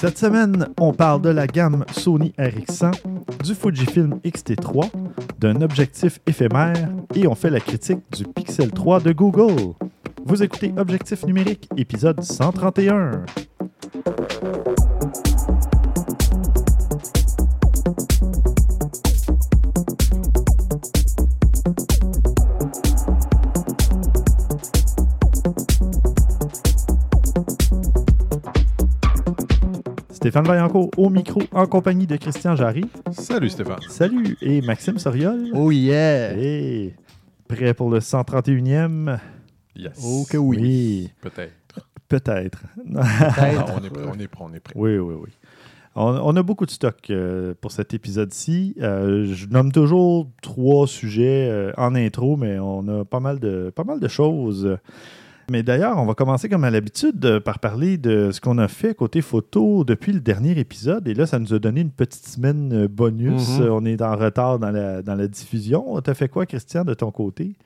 Cette semaine, on parle de la gamme Sony RX100, du Fujifilm X-T3, d'un objectif éphémère et on fait la critique du Pixel 3 de Google. Vous écoutez Objectif numérique, épisode 131. Stéphane Vaillancourt au micro en compagnie de Christian Jarry. Salut Stéphane. Salut et Maxime Soriol. Oh yeah! Et prêt pour le 131e? Yes. Oh que oui. Oui, Peut-être. peut-être. On est prêt, on est prêt, on est prêt. Oui, oui, oui. On, on a beaucoup de stock euh, pour cet épisode-ci. Euh, je nomme toujours trois sujets euh, en intro, mais on a pas mal de, pas mal de choses. Mais d'ailleurs, on va commencer comme à l'habitude euh, par parler de ce qu'on a fait côté photo depuis le dernier épisode. Et là, ça nous a donné une petite semaine euh, bonus. Mhm. Euh, On est en retard dans la, dans la diffusion. T'as fait quoi, Christian, de ton côté?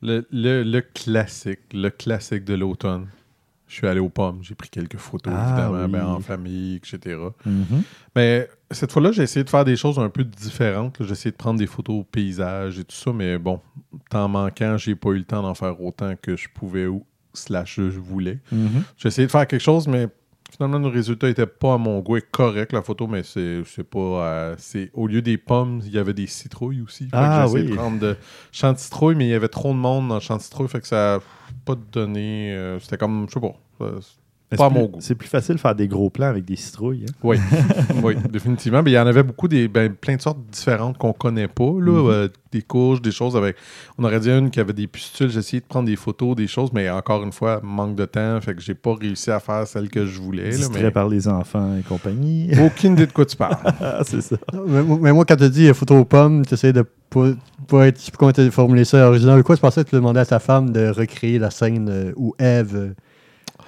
Le, le- le classique, le classique de l'automne. Je suis allé aux pommes, j'ai pris quelques photos, Ah, évidemment, oui. ben, en famille, etc. Mais cette fois-là, j'ai essayé de faire des choses un peu différentes. J'ai essayé de prendre des photos au paysage et tout ça, mais bon, temps manquant, j'ai pas eu le temps d'en faire autant que je pouvais ou slash je voulais. Mhm. J'ai essayé de faire quelque chose, mais finalement, le résultat n'était pas à mon goût. est correct, la photo, mais c'est c'est pas. euh, c'est Au lieu des pommes, il y avait des citrouilles aussi. Fait que Ah, j'ai essayé oui. de prendre de champ de citrouilles, mais il y avait trop de monde dans le champ de citrouilles, fait que ça pas donné. euh, C'était comme, je sais pas. Mais Pas c'est mon plus- goût. C'est plus facile de faire des gros plans avec des citrouilles. hein. oui, oui, définitivement. Mais il y en avait beaucoup, des, ben, plein de sortes différentes qu'on connaît pas. Là, Mhm. euh, des couches, des choses avec. On aurait dit une qui avait des pustules. J'ai essayé de prendre des photos, des choses, mais encore une fois, manque de temps. Fait que j'ai pas réussi à faire celle que je voulais. là, Distrait mais... par les enfants et compagnie. Aucune idée de quoi tu parles. Ah, c'est ça. Mais, mais moi, quand tu dit euh, photo aux pommes, tu essaies de pas, pas être. Je sais pas comment tu as formulé ça original. Quoi, je pensais que tu demandais à ta femme de recréer la scène euh, où Eve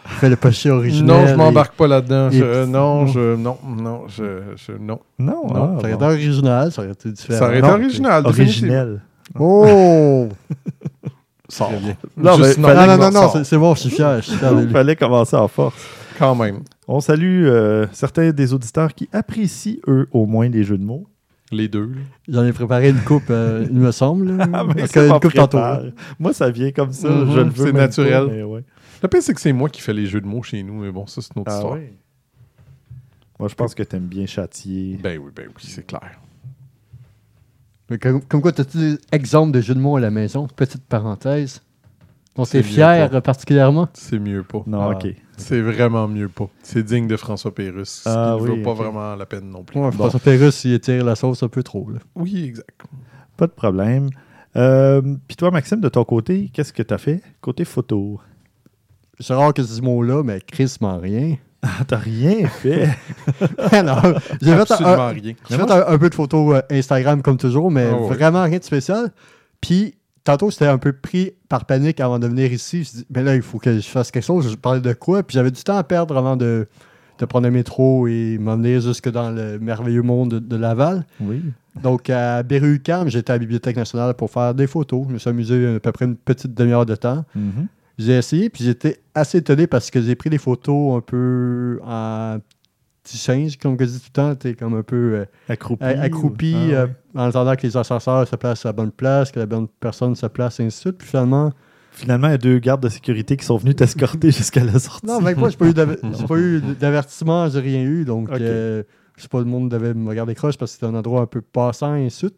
fait le péché original. Non, je m'embarque pas là-dedans. et- Je- euh, non, je, non, non, je, je- non. Non, Non, ah, ça aurait bon. été original, ça aurait été différent. Ça aurait été Non, original. Originel. Oh! Sors. Non, Juste mais non. non, non, non, c'est- bon, je suis fier. Je suis fier de lui. fallait commencer en force. Quand même. On salue euh, certains des auditeurs qui apprécient, eux, au moins les jeux de mots. Les deux. J'en ai préparé une coupe, euh, il me semble. Ah, Parce ça une coupe tantôt. Moi, ça vient comme ça. Mhm, je le veux c'est naturel. pas, mais ouais. Le pire, c'est que c'est moi qui fais les jeux de mots chez nous, mais bon, ça, c'est une autre Ah histoire. oui? Moi, je pense que t'aimes bien châtier. Ben oui, ben oui, c'est clair. Mais comme, comme quoi, as-tu des exemples de jeux de mots à la maison? Petite parenthèse. On mieux fier pas. particulièrement? C'est mieux pas. Non, Ah. ok. C'est vraiment mieux pas. C'est digne de François Pérusse. Ah ce qui ne oui, vaut pas vraiment la peine non plus. Ouais, Bon. François Pérusse, il étire la sauce un peu trop. Là. Oui, exact. Pas de problème. Euh, Puis toi, Maxime, de ton côté, qu'est-ce que t'as fait? Côté photo? C'est rare que ce mot-là, mais Chris m'en rien. Ah, t'as rien fait? non, j'ai fait, un, rien. j'ai fait un, un peu de photos euh, Instagram comme toujours, mais Oh, oui. vraiment rien de spécial. Puis, tantôt, c'était un peu pris par panique avant de venir ici. Je dis, mais là, il faut que je fasse quelque chose. Je parlais de quoi? Puis j'avais du temps à perdre avant de, de prendre le métro et m'emmener jusque dans le merveilleux monde de, de Laval. Oui. Donc, à Berry-UQAM, j'étais à la Bibliothèque nationale pour faire des photos. Je me suis amusé à peu près une petite demi-heure de temps. Mhm. J'ai essayé, puis j'étais assez étonné parce que j'ai pris des photos un peu en petit singe, comme je dis tout le temps, t'es comme un peu euh, Accroupi. a- accroupi, ou- Ah, euh, ouais. en attendant que les ascenseurs se placent à la bonne place, que la bonne personne se place, et ainsi de suite. Puis finalement, Finalement, il y a deux gardes de sécurité qui sont venus t'escorter jusqu'à la sortie. non, même moi, j'ai pas eu d'aver- j'ai pas eu d'avertissement, j'ai rien eu. Donc, Ok. euh, je sais pas, le monde devait me regarder croche parce que c'était un endroit un peu passant, et ainsi de suite.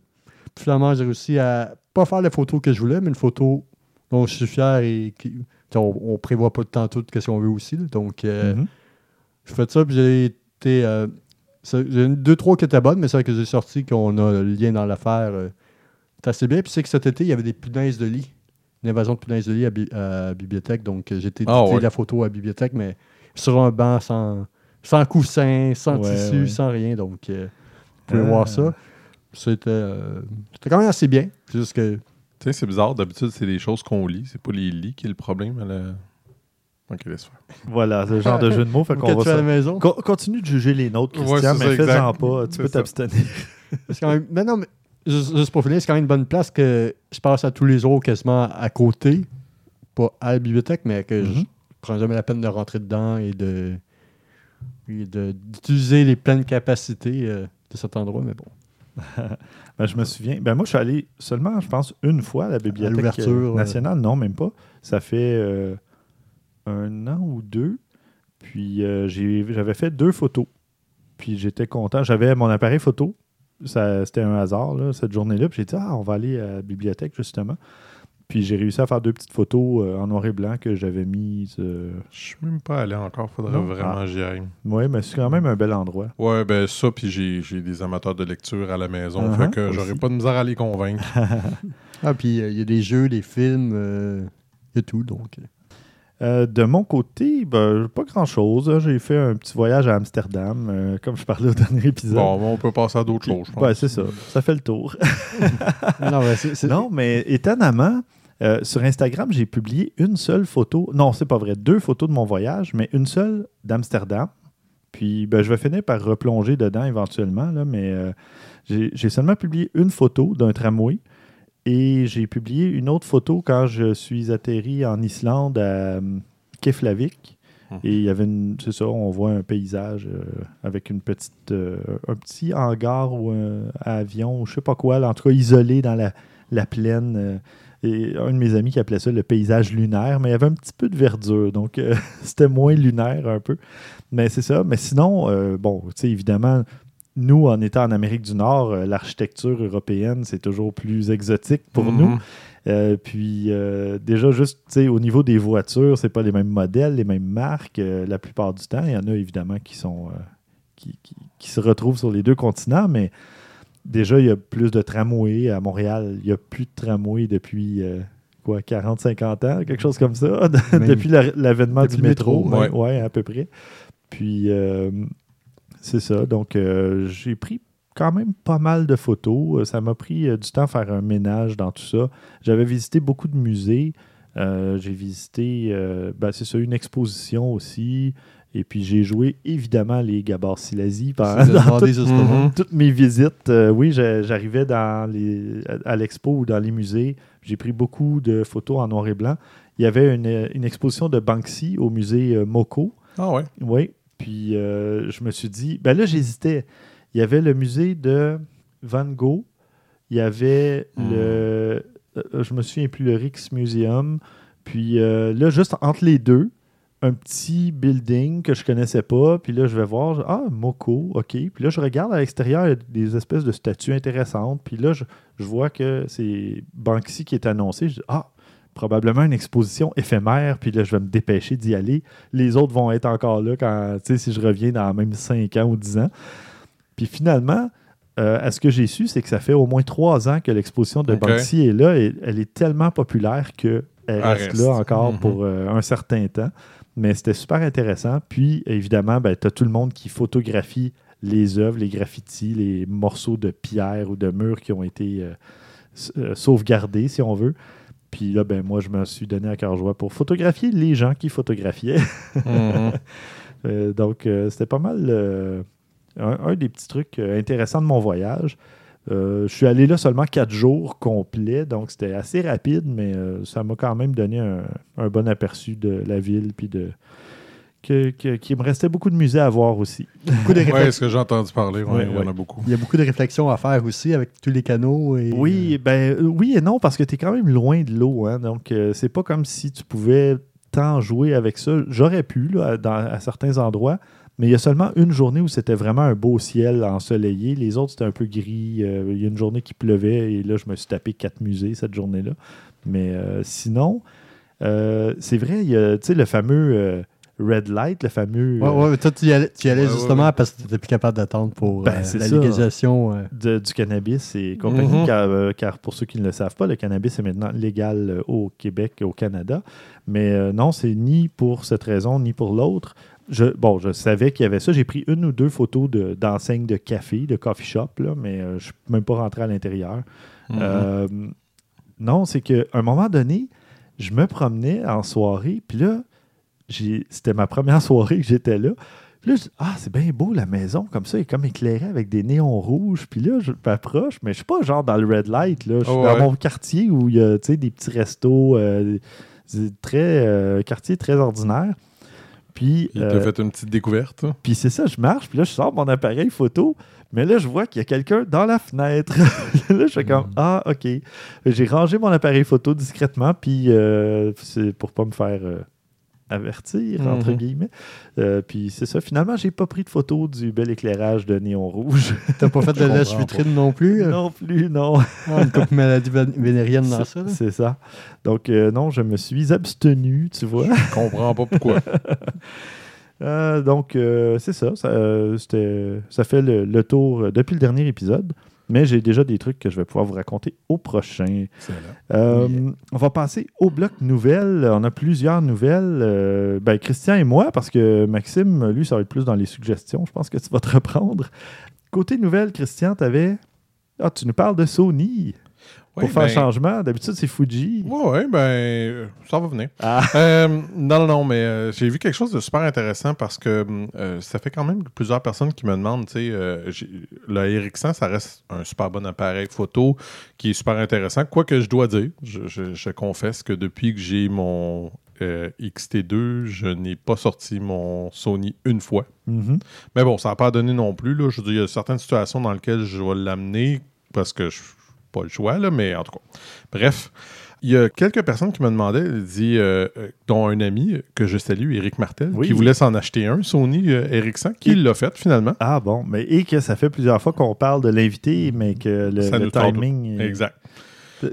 Puis finalement, j'ai réussi à pas faire la photo que je voulais, mais une photo dont je suis fier et. On, on prévoit pas de temps tout que si on veut aussi. là. donc, euh, Mhm. Je fais ça, puis j'ai été. euh, j'ai deux, trois qui étaient bonnes, mais celle que j'ai sortie, qu'on a le lien dans l'affaire, euh, c'est assez bien. Puis c'est que cet été, il y avait des punaises de lit. Une invasion de punaises de lit à, bi- à bibliothèque. Donc euh, j'ai été éditer ouais. la photo à la bibliothèque, mais sur un banc sans, sans coussin, sans Ouais, tissu, ouais. sans rien. Donc euh, vous pouvez Ah. voir ça. C'était c'était quand même assez bien. C'est juste que. Tu sais, c'est bizarre. D'habitude, c'est les choses qu'on lit. C'est pas les lits qui est le problème. à la- Ok, laisse faire. Voilà, ce genre de jeu de mots. Fait qu'on va tu fais à la ça- maison? Con- Continue de juger les nôtres, Christian, c'est mais fais-en pas. Tu C'est peux t'abstenir. C'est même- mais non, mais juste, pour finir, c'est quand même une bonne place que je passe à tous les jours quasiment à côté. Pas à la bibliothèque, mais que je Mhm. prends jamais la peine de rentrer dedans et de, d'utiliser les pleines capacités de cet endroit, mais bon. ben, je me souviens. Ben, moi, je suis allé seulement, je pense, une fois à la Bibliothèque nationale. Non, même pas. Ça fait un an ou deux. Puis j'avais fait deux photos. Puis j'étais content. J'avais mon appareil photo. C'était un hasard, cette journée-là. Puis j'ai dit, ah, on va aller à la bibliothèque, justement. Puis j'ai réussi à faire deux petites photos euh, en noir et blanc que j'avais mises. Euh, Je suis même pas allé encore, faudrait vraiment que j'y aille. Oui, mais c'est quand même un bel endroit. Ouais, ben ça, puis j'ai des amateurs de lecture à la maison, uh-huh. fait que j'aurais pas de misère à les convaincre. ah, puis euh, il y a des jeux, des films, il y a tout, donc. Euh, de mon côté, ben, pas grand-chose. J'ai fait un petit voyage à Amsterdam, euh, comme je parlais au dernier épisode. Bon, on peut passer à d'autres choses, je pense. c'est ça. Ça fait le tour. non, mais étonnamment, euh, sur Instagram, j'ai publié une seule photo. Non, c'est pas vrai. Deux photos de mon voyage, mais une seule d'Amsterdam. Puis, ben, je vais finir par replonger dedans éventuellement, là, mais j'ai seulement publié une photo d'un tramway. Et j'ai publié une autre photo quand je suis atterri en Islande à euh, Keflavik. Hum. Et il y avait une. C'est ça, on voit un paysage euh, avec une petite, euh, un petit hangar ou un avion, je sais pas quoi, en tout cas isolé dans la, la plaine. Et un de mes amis qui appelait ça le paysage lunaire, mais il y avait un petit peu de verdure, donc c'était moins lunaire un peu. Mais c'est ça. Mais sinon, bon, tu sais, évidemment, nous, en étant en Amérique du Nord, euh, l'architecture européenne, c'est toujours plus exotique pour mhm. nous. Euh, puis euh, déjà, juste au niveau des voitures, c'est pas les mêmes modèles, les mêmes marques la plupart du temps. Il y en a évidemment qui sont qui, se retrouvent sur les deux continents, mais déjà, il y a plus de tramways à Montréal. Il n'y a plus de tramways depuis quoi, 40-50 ans, quelque chose comme ça, depuis l'avènement du métro. Oui, ouais, à peu près. Puis c'est ça. Donc, euh, j'ai pris quand même pas mal de photos. Euh, ça m'a pris euh, du temps à faire un ménage dans tout ça. J'avais visité beaucoup de musées. j'ai visité, ben, c'est ça, une exposition aussi. Et puis j'ai joué évidemment les Gabor Silasi pendant toutes mes visites. oui, j'arrivais dans les, à l'expo ou dans les musées. J'ai pris beaucoup de photos en noir et blanc. Il y avait une, une exposition de Banksy au musée Moko. Ah ouais? Oui. Puis euh, je me suis dit, ben là, j'hésitais. Il y avait le musée de Van Gogh. Il y avait hmm. le. Euh, je me souviens plus, le Rix Museum. Puis euh, là, juste entre les deux, un petit building que je connaissais pas. Puis là, je vais voir, ah, Moko, OK. Puis là, je regarde à l'extérieur, il y a des espèces de statues intéressantes. Puis là, je, je vois que c'est Banksy qui est annoncé. Je dis, ah, probablement une exposition éphémère, puis là, je vais me dépêcher d'y aller. Les autres vont être encore là quand, si je reviens dans même 5 ans ou 10 ans. Puis finalement, euh, à ce que j'ai su, c'est que ça fait au moins 3 ans que l'exposition de Banksy est là et elle est tellement populaire qu'elle reste, là encore mhm. pour euh, un certain temps. Mais c'était super intéressant. Puis, évidemment, ben, tu as tout le monde qui photographie les œuvres, les graffitis, les morceaux de pierre ou de mur qui ont été euh, sauvegardés, si on veut. Puis là, ben, moi, je me suis donné à cœur joie pour photographier les gens qui photographiaient. Mhm. Euh, donc, euh, c'était pas mal euh, un, des petits trucs intéressants de mon voyage. Je suis allé là seulement quatre jours complets, donc c'était assez rapide, mais ça m'a quand même donné un, bon aperçu de la ville puis de, qu'il me restait beaucoup de musées à voir aussi. Beaucoup de ce que j'ai entendu parler, il y en a beaucoup. Il y a beaucoup de réflexions à faire aussi avec tous les canaux. Et... Oui, ben, oui et non, parce que tu es quand même loin de l'eau. Hein, donc, euh, c'est pas comme si tu pouvais tant jouer avec ça. J'aurais pu là, à certains endroits, mais il y a seulement une journée où c'était vraiment un beau ciel ensoleillé. Les autres, c'était un peu gris. Euh, il y a une journée qui pleuvait et là, je me suis tapé quatre musées cette journée-là. Mais euh, sinon, c'est vrai, il y a le fameux Red Light, le fameux. Oui, ouais, toi, tu y allais, justement parce que tu n'étais plus capable d'attendre pour ben, euh, la légalisation. Euh. du cannabis et compagnie, euh, car, pour ceux qui ne le savent pas, le cannabis est maintenant légal au Québec et au Canada. Mais non, c'est ni pour cette raison, ni pour l'autre. Je, bon, je savais qu'il y avait ça. J'ai pris une ou deux photos d'enseignes de, café, de coffee shop, là, mais je ne suis même pas rentré à l'intérieur. Mm-hmm. non, c'est qu'à un moment donné, je me promenais en soirée, puis là, c'était ma première soirée que j'étais là. Puis là, je ah, c'est bien beau la maison, comme ça, elle est comme éclairée avec des néons rouges. Puis là, je m'approche, mais je suis pas genre dans le red light. Là. Je suis dans mon quartier où il y a des petits restos, euh, très, euh, quartier très ordinaire. Puis, Il t'a euh, fait une petite découverte. puis c'est ça, je marche, puis là, je sors mon appareil photo, mais là, je vois qu'il y a quelqu'un dans la fenêtre. là, je fais comme, Mm. ah, OK. J'ai rangé mon appareil photo discrètement, puis euh, c'est pour pas me faire euh, avertir, entre Mhm. guillemets. Euh, puis c'est ça, finalement, j'ai pas pris de photo du bel éclairage de néon rouge. T'as pas fait de lèche comprends vitrine non plus? non plus, non. Ah, une coupe maladie vé- vénérienne dans ça. C'est ça. Donc, euh, non, je me suis abstenu, tu vois. Je comprends pas pourquoi. Euh, donc, c'est ça. Ça, fait le, le tour depuis le dernier épisode. Mais j'ai déjà des trucs que je vais pouvoir vous raconter au prochain. Euh, On va passer au bloc nouvelles. On a plusieurs nouvelles. Euh, ben, Christian et moi, parce que Maxime, lui, ça va être plus dans les suggestions. Je pense que tu vas te reprendre. Côté nouvelles, Christian, tu avais. Ah, tu nous parles de Sony. Pour faire ben, changement, d'habitude, c'est Fuji. Ouais, ben, ça va venir. Ah. Euh, non, non, non, mais euh, j'ai vu quelque chose de super intéressant parce que euh, ça fait quand même plusieurs personnes qui me demandent, tu sais, euh, le Ericsson, ça reste un super bon appareil photo qui est super intéressant. Quoique je dois dire, je, je- je confesse que depuis que j'ai mon euh, XT2, je n'ai pas sorti mon Sony une fois. Mhm. Mais bon, ça n'a pas donné non plus. Là. Je veux dire, il y a certaines situations dans lesquelles je vais l'amener parce que je pas le choix, là, mais en tout cas. Bref, il y a quelques personnes qui me demandaient, dit, euh, euh, dont un ami que je salue, Eric Martel, Oui. qui voulait s'en acheter un, Sony euh, Ericsson, qui Et- l'a fait finalement. Ah bon, mais et que ça fait plusieurs fois qu'on parle de l'invité, mais que le, Ça le nous tente. timing. Exact.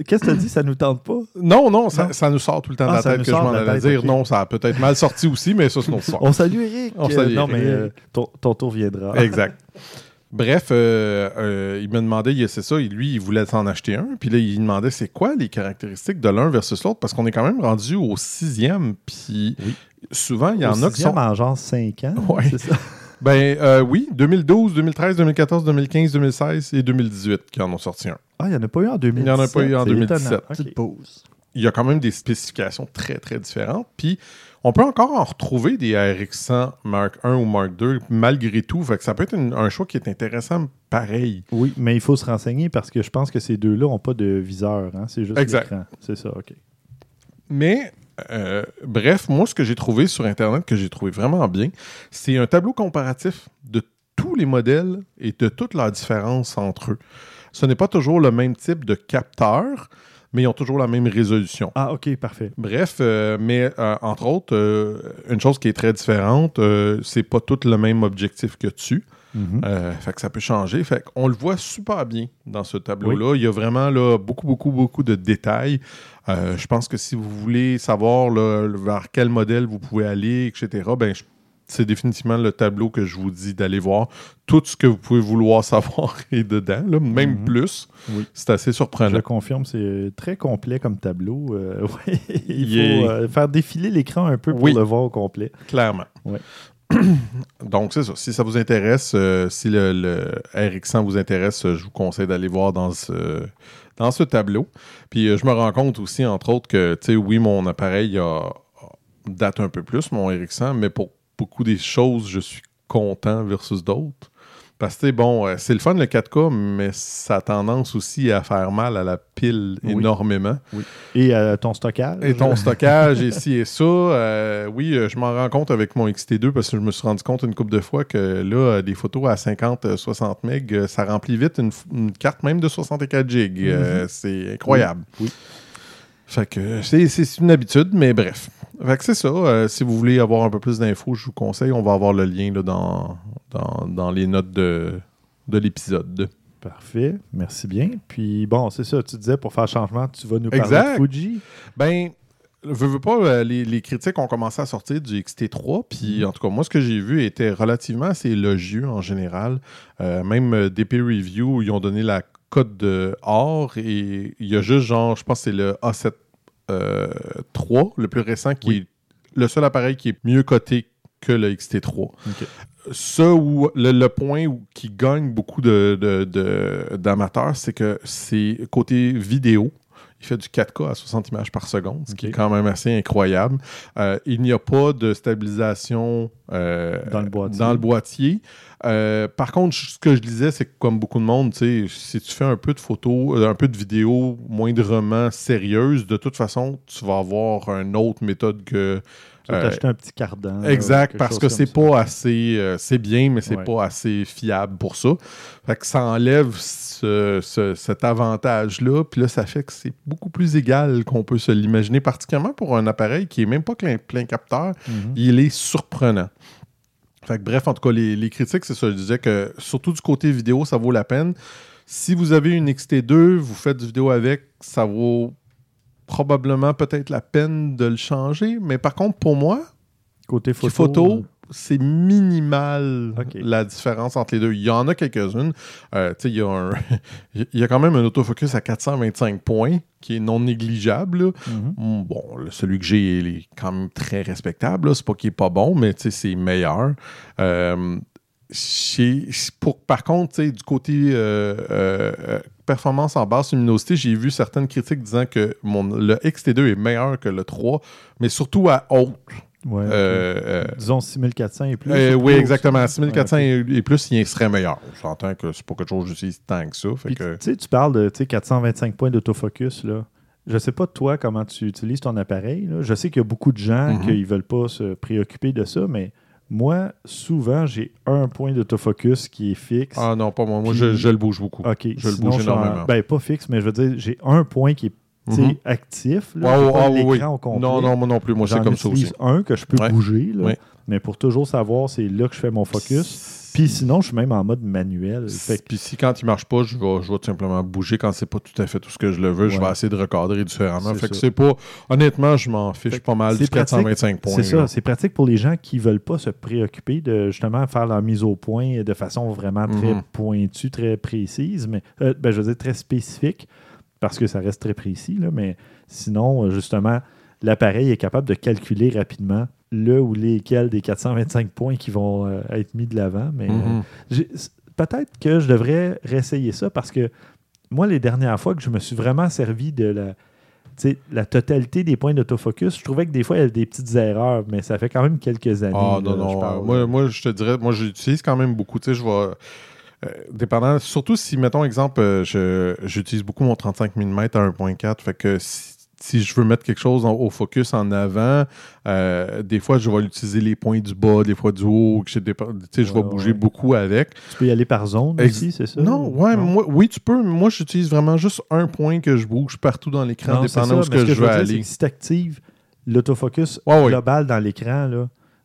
Qu'est-ce que tu as dit, ça nous tente pas? Non, non, ça, Non. ça nous sort tout le temps Ah, de la ça tête que je m'en la allais dire. Non, ça a peut-être mal sorti aussi, mais ça, c'est notre sort. On salue Eric. On salue non, mais euh, ton tour viendra. Exact. Bref, euh, euh, il me demandait, c'est ça, lui, il voulait s'en acheter un. Puis là, il demandait c'est quoi les caractéristiques de l'un versus l'autre, parce qu'on est quand même rendu au sixième. Puis Oui. souvent, il y en a qui sont. en genre 5 ans. Ouais. C'est ça? Ben euh, oui, 2012, 2013, 2014, 2015, 2016 et 2018 qui en ont sorti un. Ah, il n'y en a pas eu en 2017. Il y en a pas eu en c'est 2017. étonnant. Petite pause. Il y a quand même des spécifications très, très différentes. Puis on peut encore en retrouver des RX100 Mark 1 ou Mark 2 malgré tout. Fait que ça peut être une- un choix qui est intéressant pareil. Oui, mais il faut se renseigner parce que je pense que ces deux-là n'ont pas de viseur. hein, C'est juste l'écran. C'est ça, OK. Mais, euh, bref, moi, ce que j'ai trouvé sur Internet, que j'ai trouvé vraiment bien, c'est un tableau comparatif de tous les modèles et de toutes leurs différences entre eux. Ce n'est pas toujours le même type de capteur, mais ils ont toujours la même résolution. Ah, OK, parfait. Bref, euh, mais euh, entre autres, euh, une chose qui est très différente, c'est pas tout le même objectif que dessus. Mhm. Fait que ça peut changer. Fait qu'on le voit super bien dans ce tableau-là. Il y a vraiment là, beaucoup, beaucoup, beaucoup de détails. Je pense que si vous voulez savoir là, vers quel modèle vous pouvez aller, etc., ben, je- c'est définitivement le tableau que je vous dis d'aller voir. Tout ce que vous pouvez vouloir savoir est dedans, là, même Mhm. plus. Oui. C'est assez Je surprenant. le confirme, c'est très complet comme tableau. Euh, ouais, il Il est- faut euh, faire défiler l'écran un peu pour Oui. le voir au complet. Clairement. Ouais. Donc, c'est ça. Si ça vous intéresse, euh, si le, le RX100 vous intéresse, euh, je vous conseille d'aller voir dans ce, dans ce tableau. Puis, euh, je me rends compte aussi, entre autres, que, tu sais, oui, mon appareil a, date un peu plus, mon RX100, mais pour beaucoup des choses, je suis content versus d'autres. Parce que, bon, euh, c'est le fun le 4K, mais ça a tendance aussi à faire mal à la pile Oui. énormément. Et euh, ton stockage? Et ton stockage, et ci et ça. euh, oui, euh, je m'en rends compte avec mon XT2 parce que je me suis rendu compte une couple de fois que là, des photos à 50-60 MB, euh, ça remplit vite une, carte même de 64 GB. Euh, c'est incroyable. Mhm. Oui. Fait que c'est une habitude, mais bref. Fait que c'est ça. euh, si vous voulez avoir un peu plus d'infos, je vous conseille. On va avoir le lien là, dans, dans, dans les notes de, de l'épisode. Parfait, merci bien. Puis bon, c'est ça, tu disais pour faire changement, tu vas nous parler Exact. de Fuji. Ben, veux, veux pas, euh, les, les critiques ont commencé à sortir du XT3, puis en tout cas, moi, ce que j'ai vu était relativement assez élogieux en général. Euh, même euh, DP Review, ils ont donné la cote de or, et il y a juste, genre, je pense que c'est le A7 euh, 3, le plus récent, qui Oui. est le seul appareil qui est mieux coté que le XT3 OK. ça où le, le point où, qui gagne beaucoup de, de- de- d'amateurs, c'est que c'est côté vidéo. Il fait du 4K à 60 images par seconde, ce qui est quand même assez incroyable. Euh, il n'y a pas de stabilisation euh, Dans le boîtier. dans le boîtier. Euh, par contre, ce que je disais, c'est que comme beaucoup de monde, si tu fais un peu de photos, un peu de vidéos moindrement sérieuses, de toute façon, tu vas avoir une autre méthode que Un petit cardan. Exact, parce que c'est pas assez. euh, c'est bien, mais c'est Ouais. pas assez fiable pour ça. Fait que ça enlève ce- ce- cet avantage-là, puis là, ça fait que c'est beaucoup plus égal qu'on peut se l'imaginer, particulièrement pour un appareil qui est même pas plein, plein capteur. Mhm. Il est surprenant. Fait que, bref, en tout cas, les, les critiques, c'est ça. Je disais que surtout du côté vidéo, ça vaut la peine. Si vous avez une XT2, vous faites du vidéo avec, ça vaut probablement peut-être la peine de le changer. Mais par contre, pour moi, Côté photo, photo. photo c'est minimal la différence entre les deux. Il y en a quelques-unes. Euh, il y, a un- il y a quand même un autofocus à 425 points qui est non négligeable. Mhm. Mm, Bon, celui que j'ai il est quand même très respectable. C'est pas qu'il est pas bon, mais c'est meilleur. Euh, pour, par contre, du côté euh, euh, euh, performance en basse luminosité, j'ai vu certaines critiques disant que mon, le XT2 est meilleur que le 3, mais surtout à haute. Ouais. Euh, Disons 6400 et plus. euh, ou oui, exactement. aussi? 6400 Ouais, ok. et, plus, il serait meilleur. J'entends que c'est pas quelque chose j'utilise tant que ça. Fait Puis, que... Tu parles de tu sais, 425 points d'autofocus. là. Je sais pas, toi, comment tu utilises ton appareil. là. Je sais qu'il y a beaucoup de gens Mhm. qui ne veulent pas se préoccuper de ça, mais moi, souvent, j'ai un point d'autofocus qui est fixe. Ah non, pas moi. Moi, Puis- je, je le bouge beaucoup. OK. je le sinon, bouge en- énormément. Ben, pas fixe, mais je veux dire, j'ai un point qui est Mhm. actif. Là, oui. au. Non, non, moi non plus. Moi, c'est comme ça utilise aussi. un que je peux Ouais. bouger, là. Ouais. mais pour toujours savoir, c'est là que je fais mon focus. Puis sinon, je suis même en mode manuel. Fait que- Puis si quand il marche pas, je vais, je vais tout simplement bouger quand c'est pas tout à fait tout ce que je le veux. Je vais essayer de recadrer différemment. Fait que c'est pas. Honnêtement, je m'en fiche Fait pas mal du 425 points. C'est ça, c'est pratique pour les gens qui ne veulent pas se préoccuper de justement faire leur mise au point de façon vraiment très Mhm. pointue, très précise, mais euh, ben, je veux dire très spécifique, parce que ça reste très précis, là, mais sinon, euh, justement, l'appareil est capable de calculer rapidement le ou lesquels des 425 points qui vont euh, être mis de l'avant. Mais euh, Mhm. c- peut-être que je devrais réessayer ça parce que moi, les dernières fois que je me suis vraiment servi de la, la totalité des points d'autofocus, je trouvais que des fois, il y avait des petites erreurs, mais ça fait quand même quelques années. Ah là, non, je non. parle. euh, moi, moi, je te dirais, moi, j'utilise quand même beaucoup. Tu sais, je vais. euh, dépendant, surtout si, mettons, exemple, euh, je- j'utilise beaucoup mon 35 mm à 1.4. Fait que si, si je veux mettre quelque chose en- au focus en avant, euh, des fois, je vais utiliser les points du bas, des fois du haut. Tu sais, je vais Ouais, bouger ouais. beaucoup avec. Tu peux y aller par zone Ex- aussi, c'est ça? Non, ouais, Moi, oui, tu peux. Moi, j'utilise vraiment juste un point que je bouge partout dans l'écran, dépendant où ce que je je veux dire, aller. que si tu actives l'autofocus Ouais, global dans l'écran,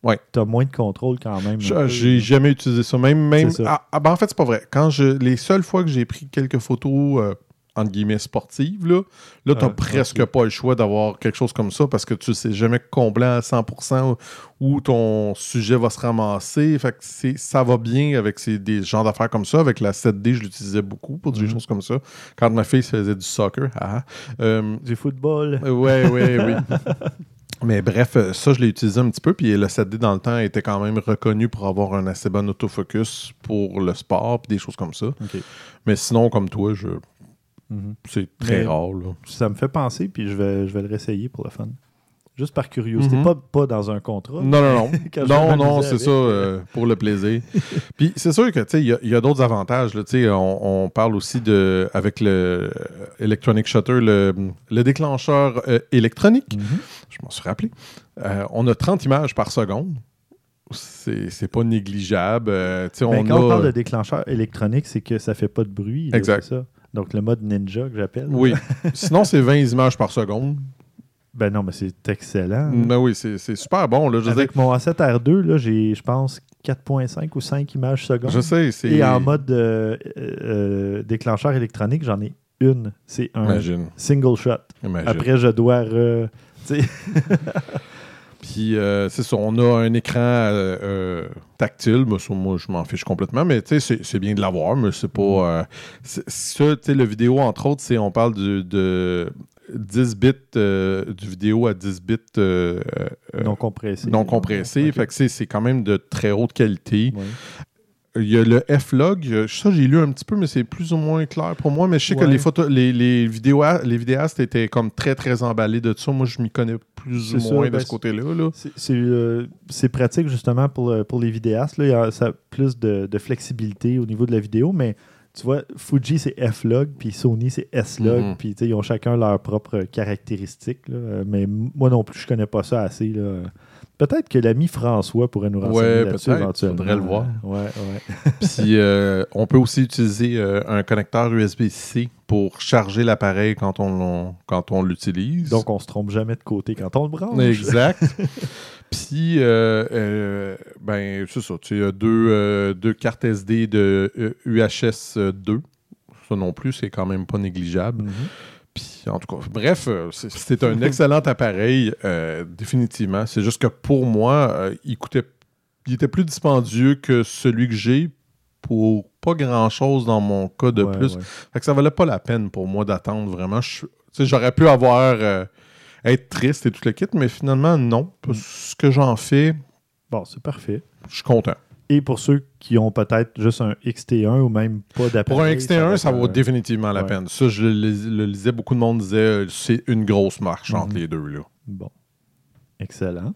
Ouais. tu as moins de contrôle quand même. Je- J'ai jamais utilisé ça. Même, même ça. Ah, ah, ben, en fait, c'est pas vrai. Quand je, les seules fois que j'ai pris quelques photos, euh, entre guillemets, sportives, là, là tu Ah, presque pas le choix d'avoir quelque chose comme ça parce que tu sais jamais combler à 100% où ton sujet va se ramasser. Fait que ça va bien avec ces, des genres d'affaires comme ça. Avec la 7D, je l'utilisais beaucoup pour des Mhm. choses comme ça. Quand ma fille faisait du soccer, ah, ah. Euh, Du football. Ouais, ouais, oui. Mais bref, euh, ça, je l'ai utilisé un petit peu. Puis le 7D, dans le temps, était quand même reconnu pour avoir un assez bon autofocus pour le sport puis des choses comme ça. Mais sinon, comme toi, je... Mhm. c'est très Mais- rare. Là. Ça me fait penser, puis je vais, je vais le réessayer pour le fun. Juste par curiosité, Mhm. pas, pas dans un contrat. Non, non, non. Non, non, c'est ça, euh, pour le plaisir. Puis c'est sûr que, tu sais, il y a, d'autres avantages. Là, on, on parle aussi de, avec le euh, Electronic Shutter, le, le déclencheur euh, électronique. Mhm. je m'en suis rappelé. Euh, on a 30 images par seconde. C'est pas négligeable. Ben, on quand on parle de déclencheur électronique, c'est que ça fait pas de bruit. Exact. Donc le mode ninja que j'appelle. Oui. Sinon, c'est 20 images par seconde. Ben non, mais c'est excellent. Mais oui, c'est super bon. Là, je, dire, Avec mon A7R2, là, j'ai, je pense, 4.5 ou 5 images secondes. je sais, c'est. Et en mode euh, euh, déclencheur électronique, j'en ai une. C'est un Imagine. single shot. imagine. Après, je dois re- Puis euh, c'est ça, on a un écran euh, euh, tactile. Moi, ça, moi, je m'en fiche complètement, mais tu sais, c'est- bien de l'avoir, mais c'est pas. c'est- ça, tu sais, le vidéo, entre autres, c'est on parle de 10 bits, euh, du vidéo à 10 bits euh, euh, non compressé. non compressé. Fait que c'est c'est quand même de très haute qualité. Il y a le F-Log. Ça, j'ai lu un petit peu, mais c'est plus ou moins clair pour moi. Mais je sais que les, photos, les, les, vidéos, les vidéastes étaient comme très, très emballés de ça. Moi, je m'y connais plus ou C'est ça, moins de ben, ce côté-là. là. C'est- C'est euh, c'est pratique justement pour, euh, pour les vidéastes. Là, il y a ça a plus de, de flexibilité au niveau de la vidéo, mais tu vois, Fuji c'est F-Log, puis Sony c'est S-Log, Mhm. puis ils ont chacun leurs propres caractéristiques. là. Euh, mais moi non plus, je connais pas ça assez là, Peut-être que l'ami François pourrait nous renseigner Ouais, là-dessus éventuellement. Faudrait le voir. Ouais, ouais. Puis euh, on peut aussi utiliser euh, un connecteur USB-C pour charger l'appareil quand on, quand on l'utilise. Donc, on se trompe jamais de côté quand on le branche. Exact. Puis, euh, ben, c'est ça. Tu as deux, deux cartes SD de UHS 2. Ça non plus, c'est quand même pas négligeable. Mhm. Puis, en tout cas, bref, euh, c'est- un excellent appareil, euh, définitivement. C'est juste que pour moi, euh, il coûtait. Il était plus dispendieux que celui que j'ai pour pas grand chose dans mon cas de Ouais, plus. ouais. Fait que ça valait pas la peine pour moi d'attendre vraiment. J'aurais pu avoir. euh, être triste et tout le kit, mais finalement, non. Mm. Ce que j'en fais, Bon, c'est parfait. je suis content. Et pour ceux qui ont peut-être juste un XT1 ou même pas d'appareil. Pour un XT1, ça, va vaut définitivement la ouais. peine. Ça, je le, lis- le lisais, beaucoup de monde disait euh, c'est une grosse marche entre Mhm. les deux. Là. Bon. Excellent.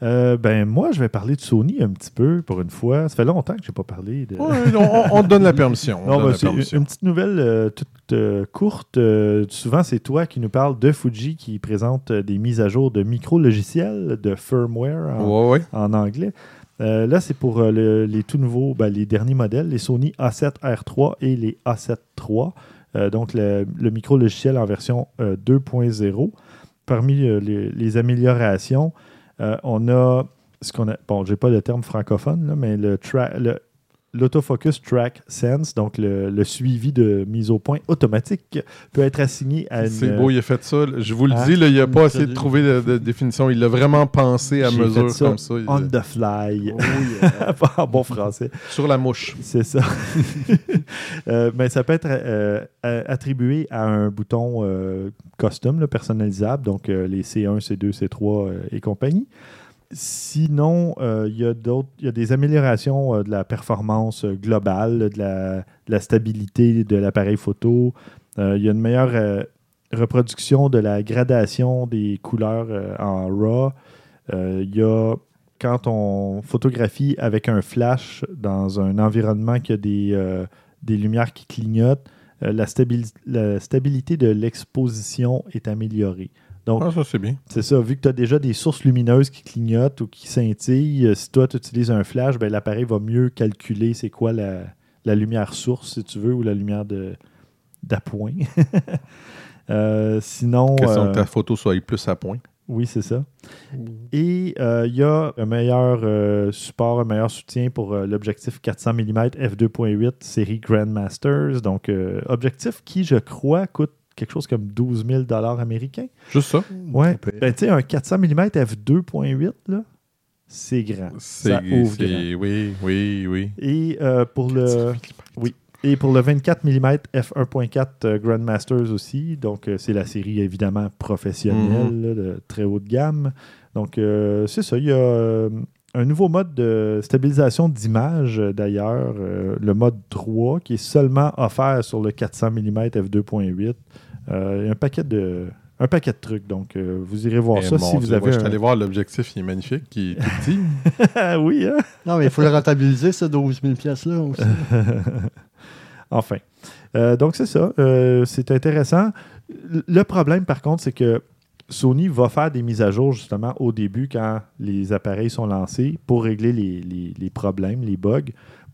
Euh, ben, moi, je vais parler de Sony un petit peu pour une fois. Ça fait longtemps que je n'ai pas parlé de. Ouais, on, on te donne la permission. Non, ben, la une, petite nouvelle euh, toute euh, courte. Souvent, c'est toi qui nous parles de Fuji qui présente des mises à jour de micro-logiciels, de firmware en, Ouais, ouais. en anglais. Euh, là, c'est pour euh, le- les tout nouveaux, ben, les derniers modèles, les Sony A7 R3 et les A7 III. Euh, donc, le, micro-logiciel en version euh, 2.0. Parmi les, améliorations, on a ce qu'on a. Bon, pas le terme francophone, mais le L'autofocus Track Sense, donc le, le suivi de mise au point automatique, peut être assigné à une. C'est beau, il a fait ça. Je vous le Ah, dis, là, il n'a pas essayé de trouver de, de définition. Il l'a vraiment pensé à mesure fait ça comme ça. Il- On the fly. Oh, yeah. en bon français. Sur la mouche. C'est ça. Euh, mais ça peut être euh, euh, attribué à un bouton euh, custom, là, personnalisable, donc euh, les C1, C2, C3 euh, et compagnie. Sinon, euh, il y, y a des améliorations euh, de la performance euh, globale, de la, stabilité de l'appareil photo. Il y a une meilleure reproduction de la gradation des couleurs en RAW. Il y a quand on photographie avec un flash dans un environnement qui a des, lumières qui clignotent, la stabilité de l'exposition est améliorée. Donc, Ah, ça, c'est bien. c'est ça, vu que tu as déjà des sources lumineuses qui clignotent ou qui scintillent, euh, si toi tu utilises un flash, ben, l'appareil va mieux calculer c'est quoi la, la lumière source, si tu veux, ou la lumière de d'appoint. Euh, sinon. Question euh, que ta photo soit plus à point. oui, c'est ça. Et euh, il y a un meilleur euh, support, un meilleur soutien pour euh, l'objectif 400 mm f2.8 série Grandmasters. Donc, euh, objectif qui, je crois, coûte quelque chose comme 12 000 américains. Juste ça? Ouais. Ben, tu sais, un 400 mm f2.8, là, c'est grand. C'est, Ça ouvre grand. oui, oui, oui. Et euh, pour le. Oui. Et pour le 24 mm f1.4 euh, Grandmasters aussi, donc euh, c'est la série évidemment professionnelle, Mhm. là, de très haute gamme. Donc euh, c'est ça, il y a euh, un nouveau mode de stabilisation d'image d'ailleurs, euh, le mode 3, qui est seulement offert sur le 400 mm f2.8. Euh, il y a un paquet de, un paquet de trucs, donc euh, vous irez voir ça si vous Dieu, avez Je suis allé voir l'objectif, il est magnifique, il est tout petit. Oui, hein? Non, mais il faut le rentabiliser, ce 12 000 pièces-là aussi. Enfin. Euh, donc, c'est ça. Euh, c'est intéressant. Le problème, par contre, c'est que Sony va faire des mises à jour, justement, au début, quand les appareils sont lancés, pour régler les, les- les problèmes, les bugs.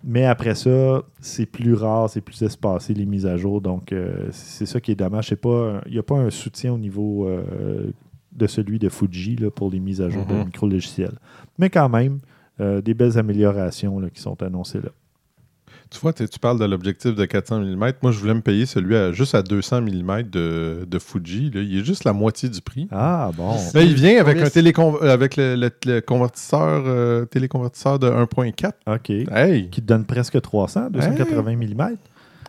Mais après ça, c'est plus rare, c'est plus espacé, les mises à jour. Donc, euh, c'est ça qui est dommage. Il n'y a pas un soutien au niveau euh, de celui de Fuji là, pour les mises à jour de Mhm. micro-logiciels. Mais quand même, euh, des belles améliorations là, qui sont annoncées là. Tu vois, tu parles de l'objectif de 400 mm. Moi, je voulais me payer celui à, juste à 200 mm de, de Fuji. là. Il est juste la moitié du prix. Ah, bon. Là, il vient avec, Combien un télécon avec le, le- le convertisseur, euh, téléconvertisseur de 1.4. OK. Hey! qui te donne presque 300, 280 mm.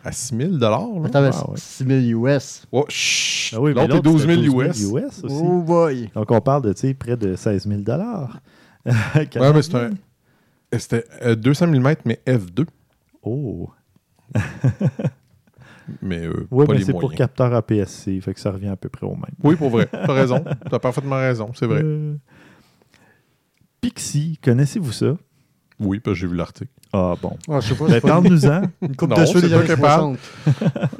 À 6 000 là. Attends, Ah, ouais. 6 000 US. Oh, chut! Ah oui, L'autre est l'autre, 12 c'était 000 US. US aussi. Oh boy! Donc, on parle de tu sais, près de 16 000 Ouais, mais c'est un- C'était euh, 200 mm, mais F2. Oh. Mais euh, Oui, mais c'est pour capteur APS-C, fait que ça revient à peu près au même. Oui, pour vrai. T'as raison. T'as parfaitement raison. C'est vrai. Euh, Pixie, connaissez-vous ça? Oui, parce que j'ai vu l'article. Ah bon. Ah, je sais pas, Ben, c'est pas Parle-nous-en. une coupe Non, de cheveux des toi années qui parle. 60.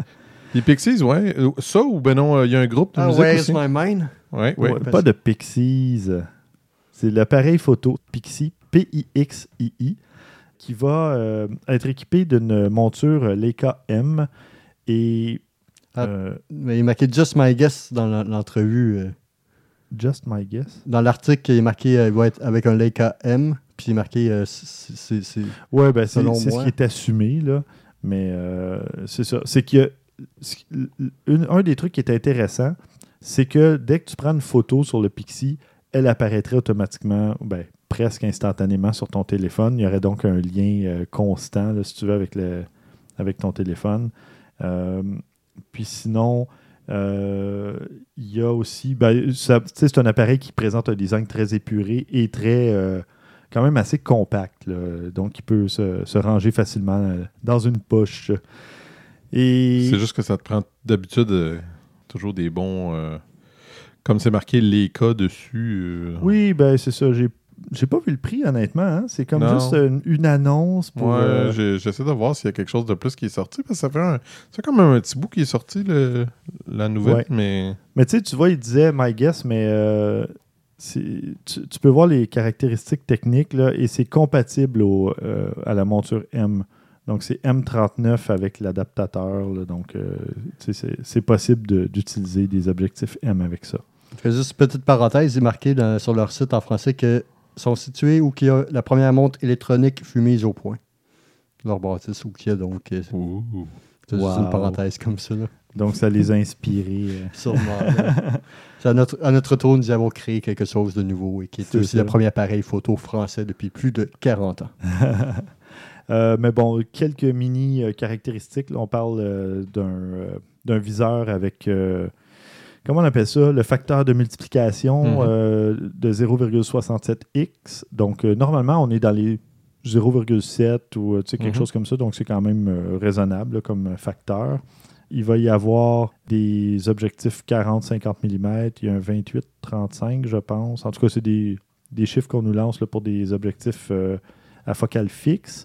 Les Pixies, ouais. Ça ou ben non, euh, il y a un groupe de Ah, musique Where's aussi. My Mind? Ouais, ouais. Ouais, pas de Pixies. C'est l'appareil photo Pixie, P-I-X-I-I, qui va euh, être équipé d'une monture Leica M et. Ah. euh, Mais il est marqué Just My Guess dans l'entrevue. euh. just my guess? Dans l'article, il est marqué il va être avec un Leica M. Puis il est marqué. c'est- Ouais, ben c'est ce qui est assumé, là. Mais euh, c'est ça. C'est une- un des trucs qui est intéressant, c'est que dès que tu prends une photo sur le Pixie, elle apparaîtrait automatiquement, ben, presque instantanément sur ton téléphone. Il y aurait donc un lien euh, constant, là, si tu veux, avec, le, avec ton téléphone. Euh, puis sinon, euh, il y a aussi. Ben, c'est un appareil qui présente un design très épuré et très. quand même assez compact. là. Donc, il peut se, se ranger facilement dans une poche. Et. C'est juste que ça te prend d'habitude euh, toujours des bons. euh, comme c'est marqué les cas dessus. euh, Oui, ben c'est ça. J'ai. J'ai pas vu le prix, honnêtement. hein. C'est comme Non. juste une, une annonce pour. Ouais, euh, j'essaie de voir s'il y a quelque chose de plus qui est sorti. Parce que ça fait un. C'est quand même un petit bout qui est sorti, le- la nouvelle. Ouais. Mais. Mais tu sais, tu vois, il disait My Guess, mais euh, tu, tu peux voir les caractéristiques techniques là, et c'est compatible au, euh, à la monture M. Donc c'est M39 avec l'adaptateur. Donc euh, c'est possible de- d'utiliser des objectifs M avec ça. Je fais juste une petite parenthèse. Il est marqué dans- sur leur site en français que sont situés où qu'il y a la première montre électronique fut mise au point. Leur bâtisse où qu'il y a donc. euh. C'est Wow. une parenthèse comme ça. Là. Donc ça les a inspirés. euh. Sûrement. à notre, à notre tour, nous avons créé quelque chose de nouveau et qui est, aussi ça. le premier appareil photo français depuis plus de 40 ans. Euh, mais bon, quelques mini euh, caractéristiques. là. on parle d'un viseur avec, comment on appelle ça, le facteur de multiplication Mhm. euh, de 0,67x. Donc, euh, normalement, on est dans les 0,7 ou euh, tu sais, quelque Mhm. chose comme ça. Donc, c'est quand même euh, raisonnable là, comme facteur. Il va y avoir des objectifs 40-50 mm. Il y a un 28-35, je pense. En tout cas, c'est des, des chiffres qu'on nous lance là, pour des objectifs à focale fixe.